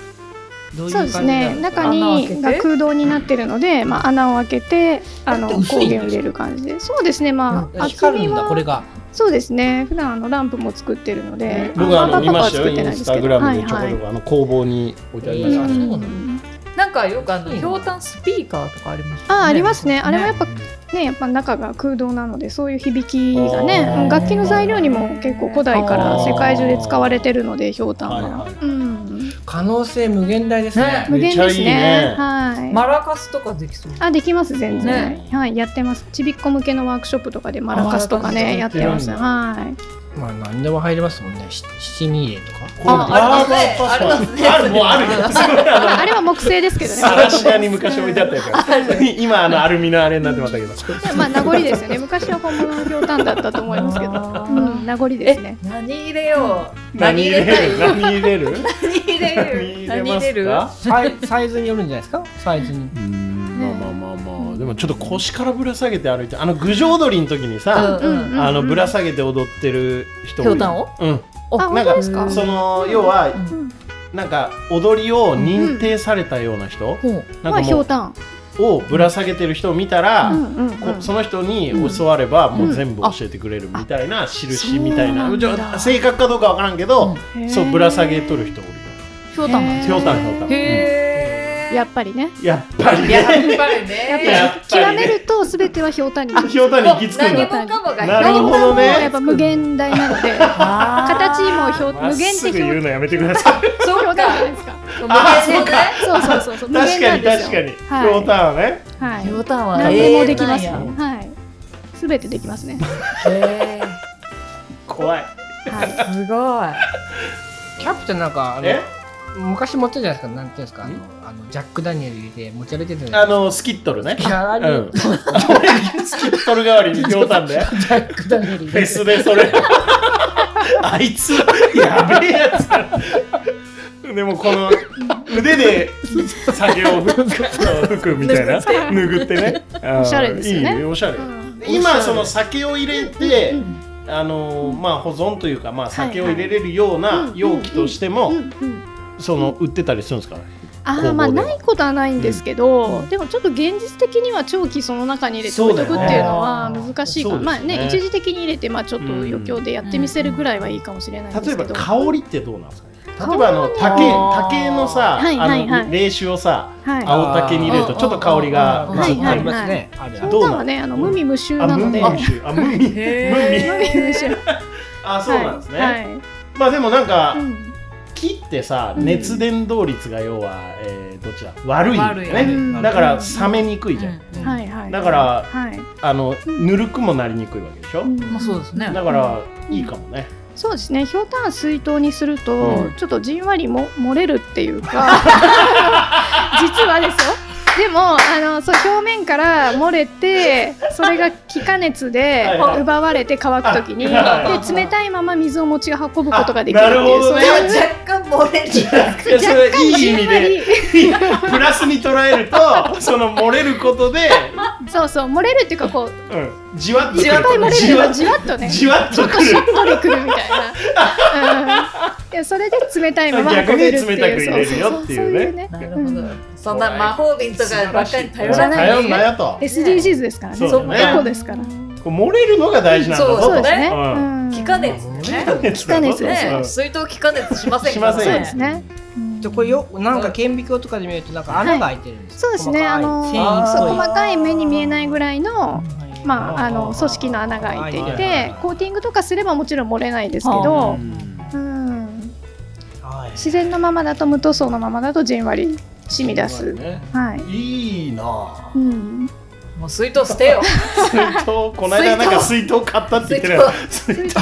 ういう感じそうですね。中にが空洞になってるので、まあ、穴を開けてあの光源を入れる感じで。そうですね。まあ厚光るんだみはこれが。そうですね。普段あのランプも作ってるので。僕はあの見ましたよ。インスタグラムではいはい。ちょこちょこあの工房に置いてありましたなんかよくあのうんひょうたんスピーカーとかありますあありますね。あれもやっぱねやっぱ中が空洞なのでそういう響きがね楽器の材料にも結構古代から世界中で使われてるのでひょうたんは、はいはい。うん、可能性無限大ですね。ね。無限ですね。はい、マラカスとかできそう。あできます全然、ね。はいやってます。ちびっこ向けのワークショップとかでマラカスとかあねやってます。はい。まあ何でも入りますもんね。し七二零とか。あありますね。バーバーパパあるもうある。あれは木製ですけどね。さらし屋に昔置いてあったやつ。が 今あのアルミのあれになってましたけど。まあ名残ですよね。昔は本物のひょうたんだったと思いますけど、うん、名残ですね。え何入れよう。何入れる？何入れる？何入れる何入れ何入れるサイズによるんじゃないですか？サイズに。うん。まあまあまあまあでもちょっと腰からぶら下げて歩いてあの郡上踊りの時にさ、あのぶら下げて踊ってる人ひょうたんを？なんかその要はうん。なんか踊りを認定されたような人、なんかひょうたん。をぶら下げてる人を見たら、その人に教わればもう全部教えてくれるみたいな印みたいな、正確かどうかわからんけど、そうぶら下げとる人おひょうたんなんですひょうたんひょうたん。へえやっぱりね。やっぱりやっぱね。りやっやっぱり極めるとすべてはひょうたんにひょうたんに行き着くん何もだかもがなるほどね。何もやっぱ無限大なので形もひょう無限すぐってひょう言うのやめてくださいそうか。ひょうたんじゃないですか。あ無限でねそうそうそうそう。無確かに確かに、はいひょうたんはね。はい。ひょうたんは何でもできますはい。すべてできますね。へ怖い。はい。ーすごい。キャプテンなんかあのえ？昔持ってたじゃないですか。なんていうんですか。あのあのジャックダニエル入れて持ち歩いてたじゃないあのスキットルね。ですか。あれうん。スキットル代わりにひょうたんで。ジャックダニエル入フェ。スでそれ。あいつ。やべえやつ。だでもこの腕で酒を吹くみたいな。拭って。ね。おしゃれですよね。いいおしゃれ、うん。今その酒を入れて、あのーまあ保存というかまあ酒を入れれるような容器としても、その売ってたりするんですか？ねあまあないことはないんですけど、でもちょっと現実的には長期その中に入れて置いとくっていうのは難しいかそうだよね。まあね一時的に入れてまあちょっと余興でやってみせるぐらいはいいかもしれないんで例えばすけど、香りってどうなんですかね？例えばあの竹竹のさ、はいはいはい。あの冷酒をさはい。青竹に入れるとちょっと香りがうんはいはいますね。どうなはねあの無味無臭あなので無味あ無臭あそうなんですね、まあでもなんか、うん木ってさうん。熱伝導率が要は、えーどっちだ？悪い悪いね、うん。だから冷めにくいじゃん、うん。はいはい。だからはい。あのぬるくもなりにくいわけでしょ、うん。まあそうですね。だからいいかもね、そうですね。ひょうたん水筒にすると、うん。ちょっとじんわりも漏れるっていうか 実はですよでもあのそう表面から漏れてそれが気化熱で奪われて乾くときにあはい。で冷たいまま水を餅が運ぶことができるっていうあなるほどね。そういう。若干漏れる。れいい意味で。プラスに捉えるとその漏れることで、そうそう漏れるっていうかこううん、じわっとじわじわっとね。じわっとくる。しっとりくるみたいな、うん、いやそれで冷たいまま運べるっていう逆に冷たく入れるよっていうね。そそそそう。ねなるほど。うん。そんな魔法瓶とかばっかり頼じゃならないい。頼んなよと SDGs ですからね。そうだねエコですから。こう漏れるのが大事なんだ。ぞとそう。そうですね、気化熱ね。気化熱ですね、水筒気化熱しませんからしませんそうですね、うん。じゃあこれよなんか顕微鏡とかで見るとなんか穴が開いてるんです。そうですね。あの細かい目に見えないぐらいのはい。まああの組織の穴が開いていてコーティングとかすればもちろん漏れないですけはどう、んうん、はい。自然のままだと無塗装のままだとじんわり染み出す、ね。はい、いいな。ぁうん、もう水筒捨てよ。水筒この間なんか水筒買ったって言ってるよ水筒。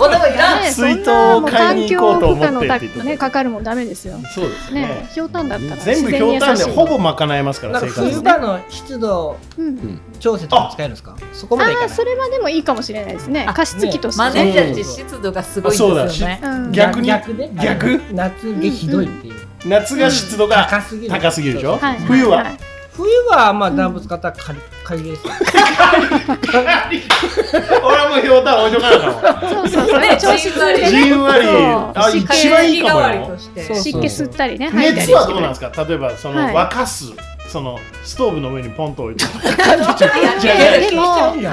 おでもいらん。ね水筒そんなもう買いに行こうと思って環境負荷のたってねかかるもんダメですよ。そうですね。ね、ひょうたんだったら。全部ひょうたんでほぼ賄えますからなんか生活冬場の湿度うん、調節とか使えるんですか？そこまでいかない。ああそれはでもいいかもしれないですね。あ加湿器として。マね。ネージャーって湿度がすごいんですよね。うん。逆に？逆ね。逆？夏でひどいっていう夏が湿度が高すぎる。高すぎるでしょ？はい。冬は？い。冬はまあ暖房使ったら仮仮です。俺はもうひょうたん置いとかなあかんわ。そうそうそう。ね調子でね。じんわり。あ湿気一番いいかもよ。代わりとして。そう湿気吸ったりね。熱はどうなんですか？例えばそのはい。沸かすそのストーブの上にポンと置いて。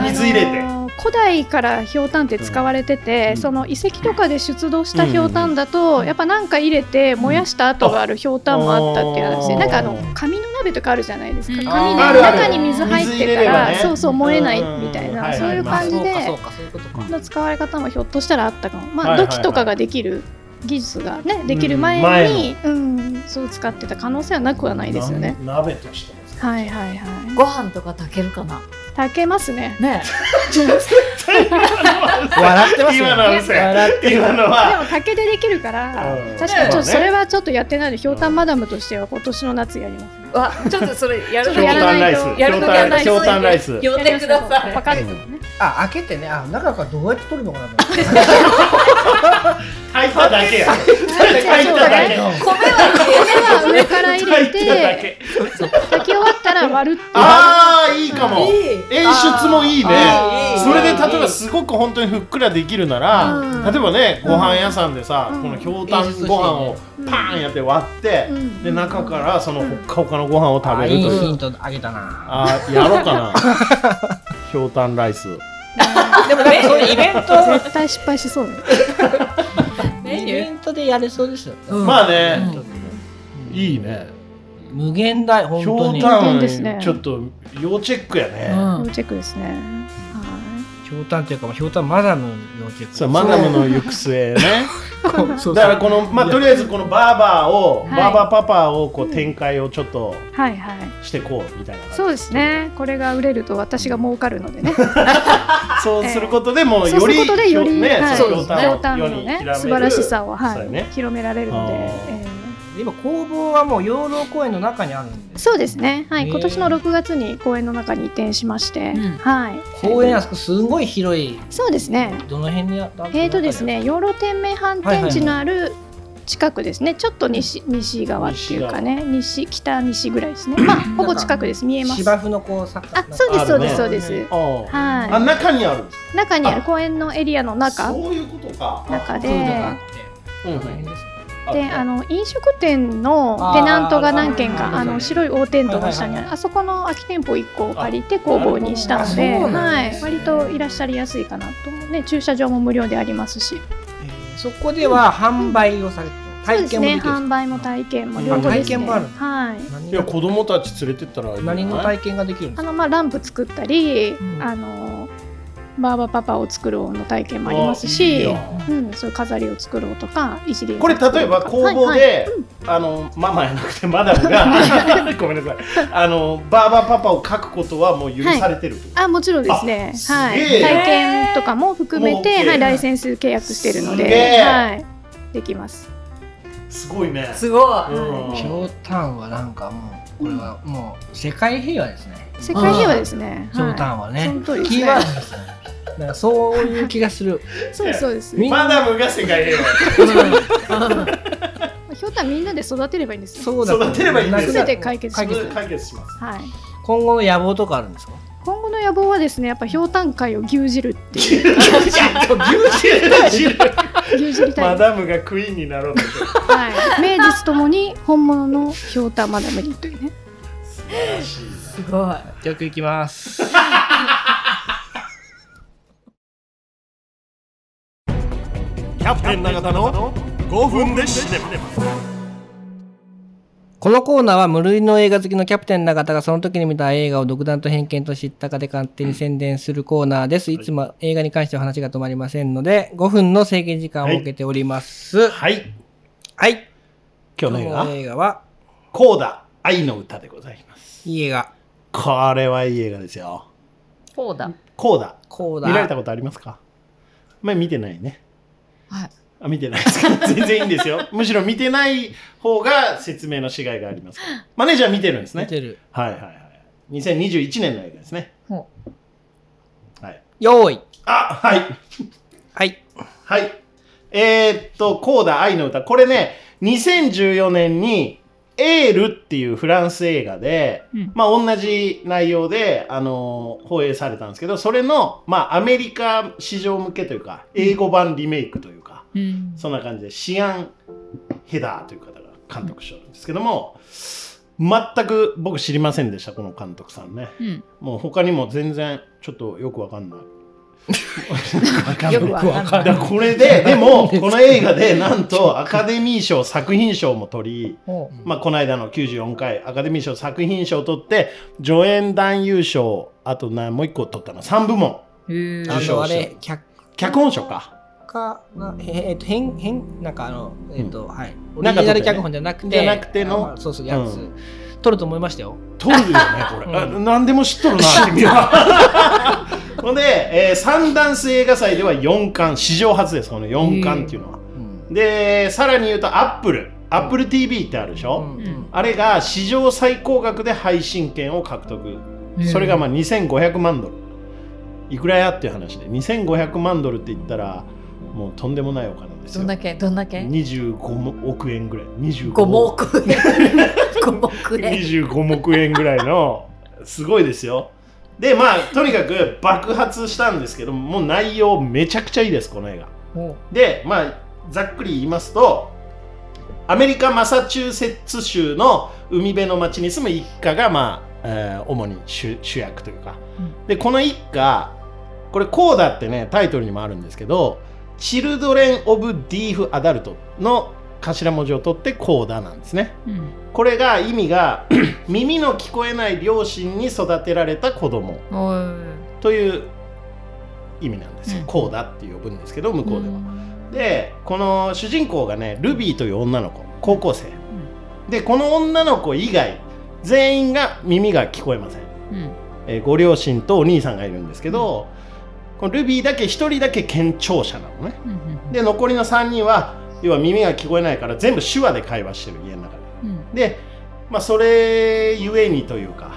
水入れて古代からひょうたんって使われてて、その遺跡とかで出土したひょうたんだと、やっぱなんか入れて燃やした跡があるひょうたんもあったっていう話で、うん。なんかあの紙の鍋とかあるじゃないですか。うん。紙で中に水入ってたら、ね。そうそう燃えないみたいうん。な、そういう感じで、の使われ方もひょっとしたらあったかも。まあ土器とかができる技術がねできる前に、うん、そう使ってた可能性はなくはないですよね。な鍋としてもはいはいはい。ご飯とか炊けるかな？炊けますね。ね。笑ってますよ。今の笑ってる。今のではも竹でできるからうん。確かにちょっとね。それはちょっとやってないのでひょうたんマダムとしては今年の夏やります。ねわ、ちょっとそれやるちょっとやらないとひょうたんライス。ひょうたんライス。呼んでください。分かるけどねあ開けてね。あ中からどうやって取るのかな炊いただけや炊だけ米は米は上から入れてけ炊き終わったら割るってああいいかも。演出もいいね。それで例えばすごく本当にふっくらできるなら、うん。例えばねご飯屋さんでさ、うん。このひょうたんご飯をパーンやって割って、うん。で中からそのほっかほかのご飯を食あべるという、ヒントあげたな。あーやろうかな。ひょうたんライス。でもなんかそういうイベント。絶対失敗しそう だよイベントでやれそうですようん。まあね、いいね。無限大本ひ当に。ょうたん本当ですね。ちょっと要チェックやね、うん。要チェックですね。はひょうたんっていうかひょうたんマダム要チェックそうマダムの行く末ねだからこのまあとりあえずこのバーバーを、はいバーバーパパをこう展開をちょっとはいはいしてこうみたいなそうですねこれが売れると私が儲かるのでねそうすることでもうそうするよりことでよりね、はいそのひょうたんのね素晴らしさをはいね広められるのでえー今工房はもう養老公園の中にあるんですそうですね。はい、今年の6月に公園の中に移転しまして、うん。はい。公園あそこすごい広い。そうですね。どの辺にあったえーとですね、養老天命反転地のある近くですね。ちょっと西西側っていうかね、西北西ぐらいですね。まあほぼ近くです。見えます。芝生のこうさあ、そうですそうですそうです。あーあは中にあるんですい。中にある公園のエリアの中。そういうことか。中で。フードがあって。うん。大変ですねで、あの飲食店のテナントが何軒かあの白い大テントの下にある。あそこの空き店舗1個を借りて工房にしたのあで、はい、割といらっしゃりやすいかなと思う。ね。駐車場も無料でありますし。そこでは販売をされて。体験もできる。販売も体験もうん両方ですね。あ体験もあるはい。何いや子供たち連れてったら何の体験ができるんですか？あのまあランプ作ったり、ん。あのバーバパパを作ろうの体験もありますしあいいよ。うん、そういう飾りを作ろうとか一輪これ例えば工房で、はいはい。あのママやなくてマダムがごめんなさい。あのバーバパパを描くことはもう許されてるってことあもちろんですね。はい。体験とかも含めて、OK はい、ライセンス契約してるのすげえ。で、はい、できます。すごいね。すごい。うん。ひょうたんはなんかもうこれはもう世界平和ですね。世界平和ですね、ひょうたんはね。その通りですね。キーワードですねなんかそういう気がする。そうですそうです。み マダムが世界平和。ひょうたんみんなで育てればいいんですよ。そうだ育てればいいんですよ。全て解決します。解決します。はい。今後の野望とかあるんですか？今後の野望はですねやっぱひょうたん界を牛耳るっていう。牛耳りたいです。マダムがクイーンになろうはい。名実ともに本物のひょうたんマダムにというね。素晴らしい。すごい。曲いきますキャプテン永田の5分でシネマこのコーナーは無類の映画好きのキャプテン永田がその時に見た映画を独断と偏見と知ったかで勝手に宣伝するコーナーです。いつも映画に関しては話が止まりませんので、5分の制限時間を設けております。はい。はい今今日の映画？映画は、コーダ愛の歌でございますいい映画。これはいい映画ですよこうだ。コーダコーダ。見られたことありますか？前見てないねはい。あ見てないですか？全然いいんですよ。むしろ見てない方が説明のしがいがあります。マネージャー見てるんですね。見てる。はいはいはい。2021年の映画ですね。ほはい。用意。あはい。はい。はい。えー、っとコーダ愛の歌。これね2014年にエールっていうフランス映画で、うんまあ同じ内容で、あのー放映されたんですけどそれの、まあ、アメリカ市場向けというか英語版リメイクというか、うん。そんな感じでシアン・ヘダーという方が監督してるんですけども全く僕知りませんでしたこの監督さんねうん。もう他にも全然ちょっとよくわかんない よくわかんない。これで でもこの映画でなんとアカデミー賞作品賞も取り、ほまあ、この間の94回アカデミー賞作品賞を取って助演男優賞あとなもう一個取ったの3部門。受賞の、あれ、脚脚本賞か。家が、えっと、変、変、なんかあの、えっと、はい。オリジナル脚本じゃなくて、じゃなくての？あそうそう、やつ。うん。撮ると思いましたよ。取るよねこれ、あ うん。何でも知っとるな君はほんで、えー、サンダンス映画祭では4冠史上初ですこの4冠っていうのは、うん。でさらに言うとアップル。アップル TV ってあるでしょ、うん。うん。あれが史上最高額で配信権を獲得。それがまあ2500万ドル。いくらやっていう話で。2500万ドルって言ったらもうとんでもないお金ですよ。どんだけ？どんだけ？25億円ぐらい。25 5億。円。5億円。25億円ぐらいのすごいですよでまあとにかく爆発したんですけどもう内容めちゃくちゃいいですこの映画。ほでまあざっくり言いますとアメリカ・マサチューセッツ州の海辺の町に住む一家が、まあえー主に主主役というか、うん。でこの一家これコーダってねタイトルにもあるんですけどチルドレン・オブ・ディーフ・アダルトの頭文字を取ってコーダなんですねう。うん。これが意味が 耳の聞こえない両親に育てられた子供。という意味なんですよ、うんコーダって呼ぶんですけど向こうでは、んでこの主人公がねルビーという女の子高校生、でこの女の子以外全員が耳が聞こえません、うん。えーご両親とお兄さんがいるんですけど、このルビーだけ一人だけ健聴者なのねうん。で残りの3人は要は耳が聞こえないから全部手話で会話してる家の中で。うん。で、まあ、それゆえにというか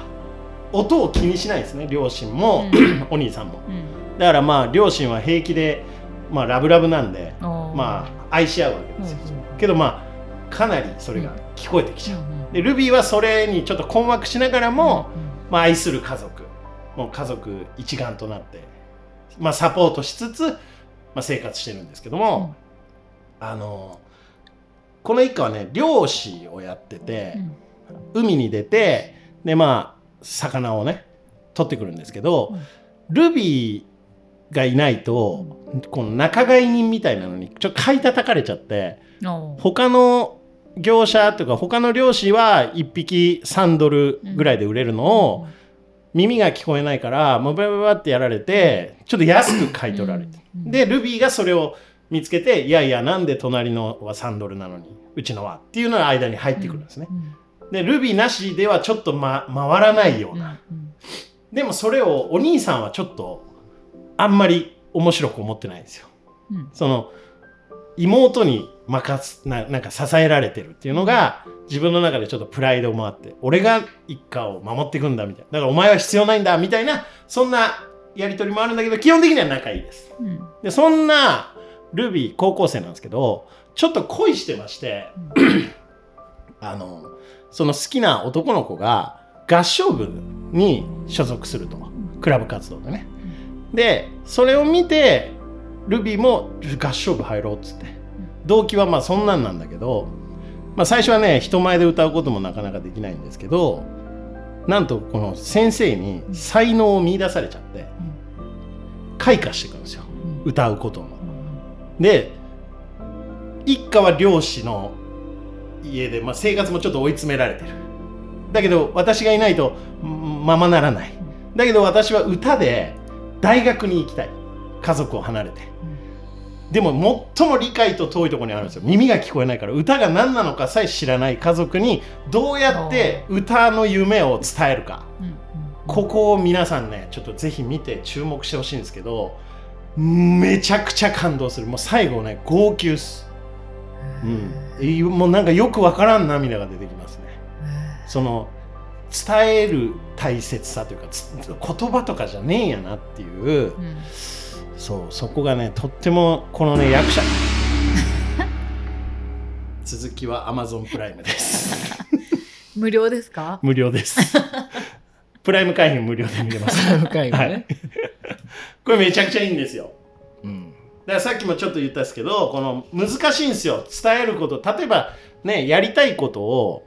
音を気にしないですね両親も、お兄さんも。うん。だからまあ両親は平気で、まあ、ラブラブなんでまあ愛し合うわけですよ、けどまあかなりそれが聞こえてきちゃう、うんでルビーはそれにちょっと困惑しながらも、まあ、愛する家族。もう家族一丸となって、まあ、サポートしつつ、まあ、生活してるんですけども、あのこの一家はね漁師をやってて、海に出てでまあ魚をね取ってくるんですけど、ルビーがいないと、この仲買人みたいなのにちょっと買い叩かれちゃって他の業者とか他の漁師は1匹3ドルぐらいで売れるのを、耳が聞こえないからもうバババってやられてちょっと安く買い取られて、でルビーがそれを見つけていやいやなんで隣のは3ドルなのにうちのはっていうのが間に入ってくるんですね、でルビーなしではちょっと、ま、回らないような、でもそれをお兄さんはちょっとあんまり面白く思ってないんですよ、うん。その妹に任すななんか支えられてるっていうのが自分の中でちょっとプライドもあって俺が一家を守っていくんだみたいな。だからお前は必要ないんだみたいなそんなやり取りもあるんだけど基本的には仲いいです。うん。でそんなルビー高校生なんですけどちょっと恋してまして あのその好きな男の子が合唱部に所属すると。クラブ活動でね。でそれを見てルビーも合唱部入ろうっつって。動機はまあそんなんなんだけど、まあ、最初はね人前で歌うこともなかなかできないんですけどなんとこの先生に才能を見出されちゃって開花していくんですよ。歌うことの。で一家は漁師の家で、まあ、生活もちょっと追い詰められてる。だけど私がいないとんままならない。だけど私は歌で大学に行きたい。家族を離れて。でも最も理解と遠いところにあるんですよ。耳が聞こえないから。歌が何なのかさえ知らない。家族にどうやって歌の夢を伝えるか。ここを皆さんねちょっとぜひ見て注目してほしいんですけどめちゃくちゃ感動する。もう最後ね号泣っす、うん、いもうなんかよくわからん涙が出てきますね。その伝える大切さというかつ言葉とかじゃねえんやなっていう、うん。そうそこがねとってもこのね役者。続きは Amazon プライムです。無料ですか？無料です。プライム会員無料で見れます。深いよね。これめちゃくちゃいいんですよ。うん。だからさっきもちょっと言ったんですけどこの難しいんですよ。伝えること。例えばねやりたいことを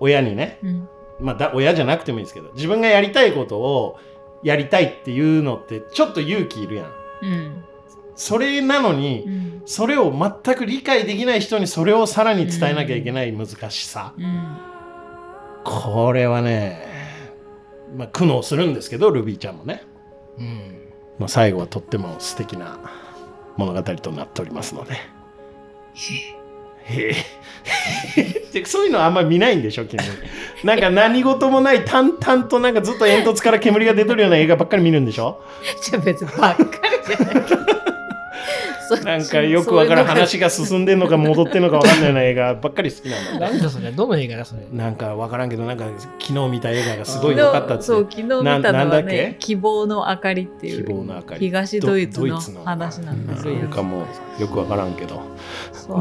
親にね、うん。まあ、だ親じゃなくてもいいですけど自分がやりたいことをやりたいっていうのってちょっと勇気いるやん。うん。それなのに、うん。それを全く理解できない人にそれをさらに伝えなきゃいけない難しさ、うん。これはね、まあ、苦悩するんですけどルビーちゃんもね、うん。まあ、最後はとっても素敵な物語となっておりますので。へえ。で そういうのあんまり見ないんでしょ君。なんか何事もない淡々となんかずっと煙突から煙が出とるような映画ばっかり見るんでしょ？じゃあ別にばっかりじゃないなんかよくわからん話が進んでんのか戻ってんのかわかんないような映画ばっかり好きなんだなんだそれどの映画だそれ。なんかわからんけどなんか昨日見た映画がすごい良かったっつそう昨日見たななんのはだっけ？ね希望の明かりっていう希望の明かり。東ドイツの話なんですよ。なんかもうよくわからんけど。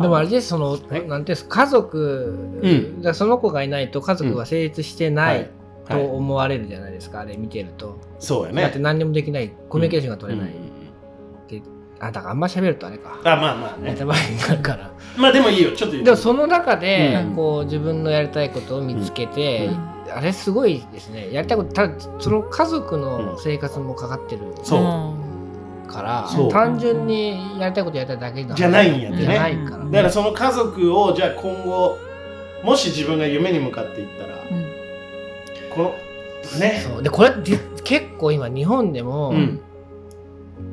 でもあれですその、はい。なんていうんですか家族、その子がいないと家族が成立してないとはい。思われるじゃないですか、あれ見てると、そうやね。だって何にもできない。コミュニケーションが取れない、うんあだからあんま喋るとあれか。あまあまあね。ネタバレになるから。まあでもいいよ。ちょっとでもその中で、うん。こう自分のやりたいことを見つけて、うあれすごいですね。やりたいことただその家族の生活もかかってるそう。から、単純にやりたいことやりたいだけじゃないんやってね。ないから、だからその家族をじゃあ今後もし自分が夢に向かっていったら、うん。このね。でこれで結構今日本でも、うん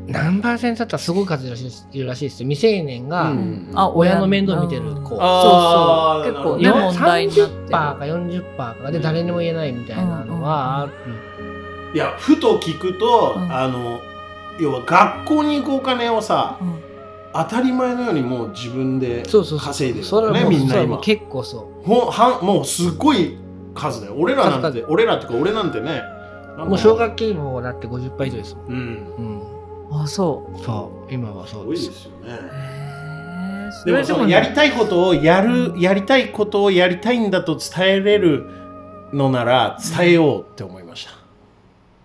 何パーセントだったらすごい数いるらしいいるらしいですよ。未成年が親の面倒見てる。子、あーそうそう。結構ね。問題になって30%るか40%か。で誰にも言えないみたいなのはある、いやふと聞くと、うん。あの要は学校に行くお金をさ、うん。当たり前のようにもう自分で稼いでるよねそれはもみんな今。う結構そほんはんもうすごい数だよ。俺らなんて数俺らっていうか俺なんてねうもう奨学金もだって50%以上ですもん、うん。うん、あそう。そう今はそすうです。ごいですよね。でもそのやりたいことをやる、やりたいことをやりたいんだと伝えれるのなら伝えようって思いました。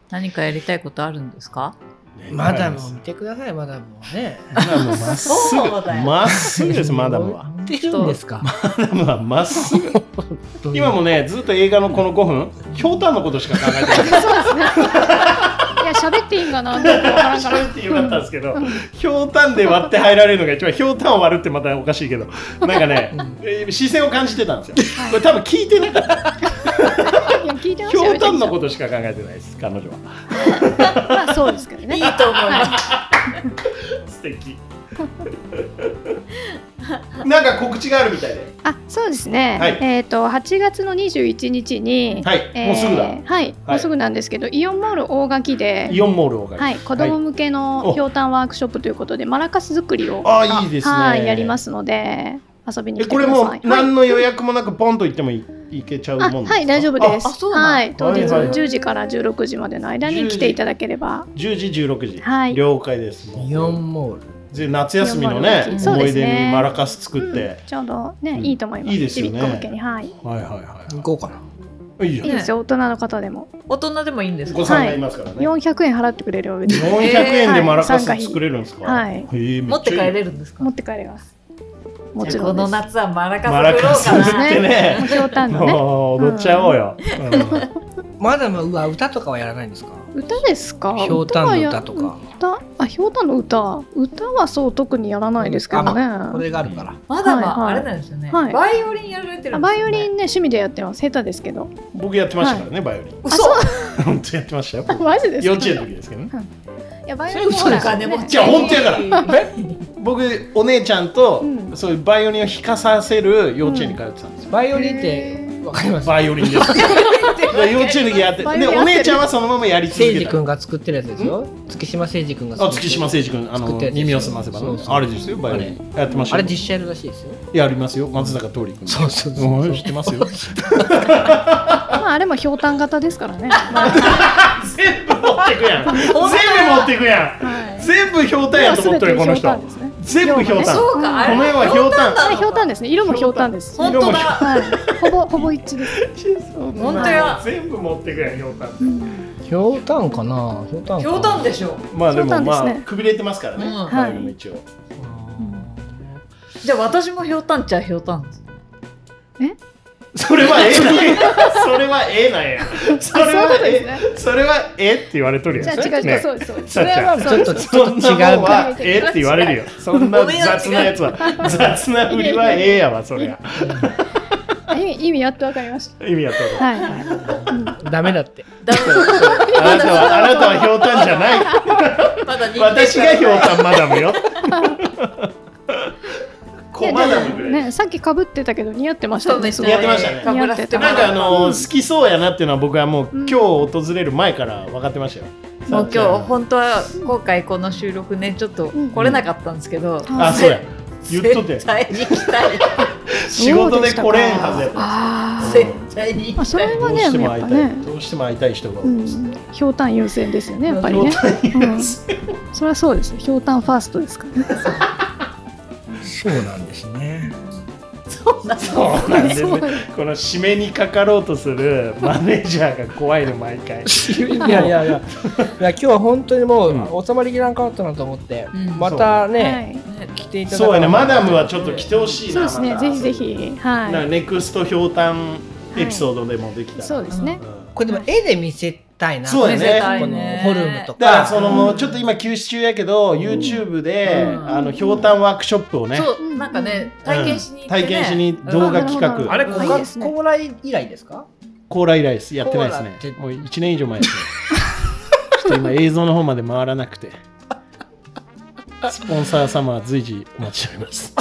何かやりたいことあるんですか？ねマダムを見てくださいマダムをね。マダムまっすぐまっすぐですマダムは。見てるんですか？マダムはまっすぐ。今もねずっと映画のこの5分ひょうたんのことしか考えてない。や喋っていいんかな？どうかわからんから。喋ってよかったんですけど、ひょうたんで割って入られるのが一番ひょうたんを割るってまたおかしいけどなんかね、えー視線を感じてたんですよ。これ多分聞いてなかった。ひょうたんのことしか考えてないです彼女は。まあそうですけどね。いいと思います。素敵 なんか告知があるみたいで。あそうですね、はい。えっ、と8月の21日に、はい。えーもうすぐだ。はい、もうすぐなんですけどイオンモール大垣でイオンモールをがはい、子供向けのひょうたんワークショップということで、マラカス作りをあいいですね。はい、やりますので遊びにえ来てください。これも何の予約もなくポンと行ってもいいけちゃうもんあですか？はい大丈夫です。あそうなんはい。当日はいはい10時から16時までの間に来ていただければ。10時16時、はい。了解です。イオンモールで夏休みのね思い出にマラカス作って。うん、ちょうどね、うん。いいと思います。いいですよね。はい。はいはいは行こうかな。いいいいじゃん。いいですよ。大人の方でも。大人でもいいんですか？お子さんがいますからね、400円払ってくれれば別に400円でマラカス作れるんですか、はい。持って帰れるるんですか？持って帰れます。もちろんです。の夏はマラカスマラカス作ろうかな。作ってね。ね。もう踊っちゃおうよ、マダムは歌とかはやらないんですか？歌ですか？ひょうたんの歌とか。歌？あひょうたんの歌。歌はそう特にやらないですけどね、あこれがあるから。まだまはいはい。ああれなんですよね。はい。バイオリンやられてるんですよね。あバイオリンね趣味でやってます。下手ですけど。僕やってましたからね、バイオリン。嘘。本当やってましたよ僕。マジですか？幼稚園の時ですけどね。いやバイオリンもそほらお金持ち。じゃあ本当やから。僕お姉ちゃんと、うん。そういうバイオリンを弾かさせる幼稚園に通ってたんですよ、バイオリンってわかります。バイオリンです。で幼稚園の時やってでお姉ちゃんはそのままやり続誠けた司君が作ってるやつですよ月島誠司君があ月島誠司君あの耳を澄ませばあれですよバイオリン。やってましたよ。あれ実写やるらしいですよ。やりますよ。松坂桃李君。そうそうそうう。ん知ってますよ。まああれもひょうたん型ですからね、全部持ってくやん。全部持ってくやん。はい。全部ひょうたんやと思ってるこの人全部ひょうたん。この絵はひょうたん。ひょうたんですね。色もひょうたんです本当だ。はい。ほぼほぼ一致です、本当や。全部持ってくやんひょうたん。うん。ひょうたんかな。ひょうたんかひょうたんでしょ。まあでもまあひょうたんですね。くびれてますからね。うん。バイオリンも一応じゃあ私もひょうたんっちゃひょうたん。それはえ それはえなんやそれそういうはことですね。えそれはえって言われとるやん。じゃあ違う違う、ね。そうそう。ちゃんちょっとちょっと違うかはえって言われるよ。そんな雑なやつは。雑な振りはええやわそりゃ。あ 意味意味やっとわかりまし意味やったわたはいはい。ダメだって。ダメあなたはあなたはひょうたんじゃない。私がひょうたんマダムよコマダムぐらい。ねさっきかぶってたけど似合ってましたよね。そうですね。やってました。ねかぶらせてもらなんかあの好きそうやなっていうのは僕はもううん今日訪れる前から分かってましたよ。もう今日本当は今回この収録ねちょっと来れなかったんですけど、あそうや。言っとって。絶対に来たい。仕事で来れんはずやった。あ絶対にあそ行きたい。どうれはねしても会いたい、やっぱね。どうしても会いたい人が、うんひょうたん優先ですよねやっぱりね。それはそうです。ひょうたんファーストですからねそうなんですね。そうなんですね。そうこの締めにかかろうとするマネージャーが怖いの毎回。いやいやいや。いや今日は本当にもうう収まりきらんかったなと思って、うん。またはね、い来ていただそうやね。マダムはちちょっと来てほしいな。そうですね。ぜひぜひ。はなんかネクストひょうたんエピソードでもできたいら、そうですね。うん。これでも絵で見せたいな。そうやね。このね。フォルムとか。だからそのもうちょっと今休止中やけど、YouTube で、うん。あのひょうたんワークショップをね。そうなんかね体験しに体験しに動画企画、うん。あれうん。いい高麗以来ですか？コーラ以来です。やってないです。ねもう1年以上前ですね。ちょっと今映像の方まで回らなくて。スポンサー様は随時お待ちしております。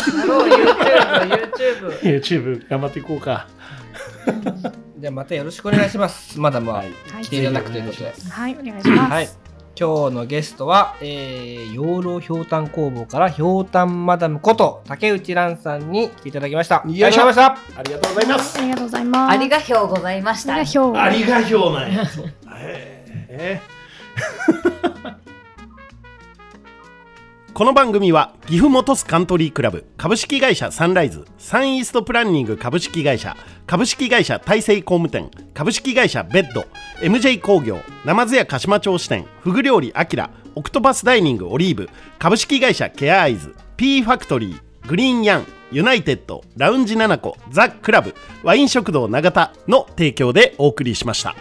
YouTube YouTube YouTube 頑張っていこうか じゃあまたよろしくお願いします。マダムははい。来ていただくということで。はいお願いします。はい。今日のゲストは、えー、養老ひょうたん工房からひょうたんマダムこと竹内蘭さんに来ていただきました。ありがとうございました。ありがとうございます。ありがとうございます。ありがひょうございましあたりがひょうありがひょうなんや。そう。えこの番組は岐阜本スカントリークラブ株式会社サンライズサンイーストプランニング株式会社株式会社大成工務店株式会社ベッド MJ 工業生津屋鹿島町支店フグ料理アキラオクトパスダイニングオリーブ株式会社ケアアイズ P ファクトリーグリーンヤンユナイテッドラウンジナナコザ・クラブワイン食堂永田の提供でお送りしました。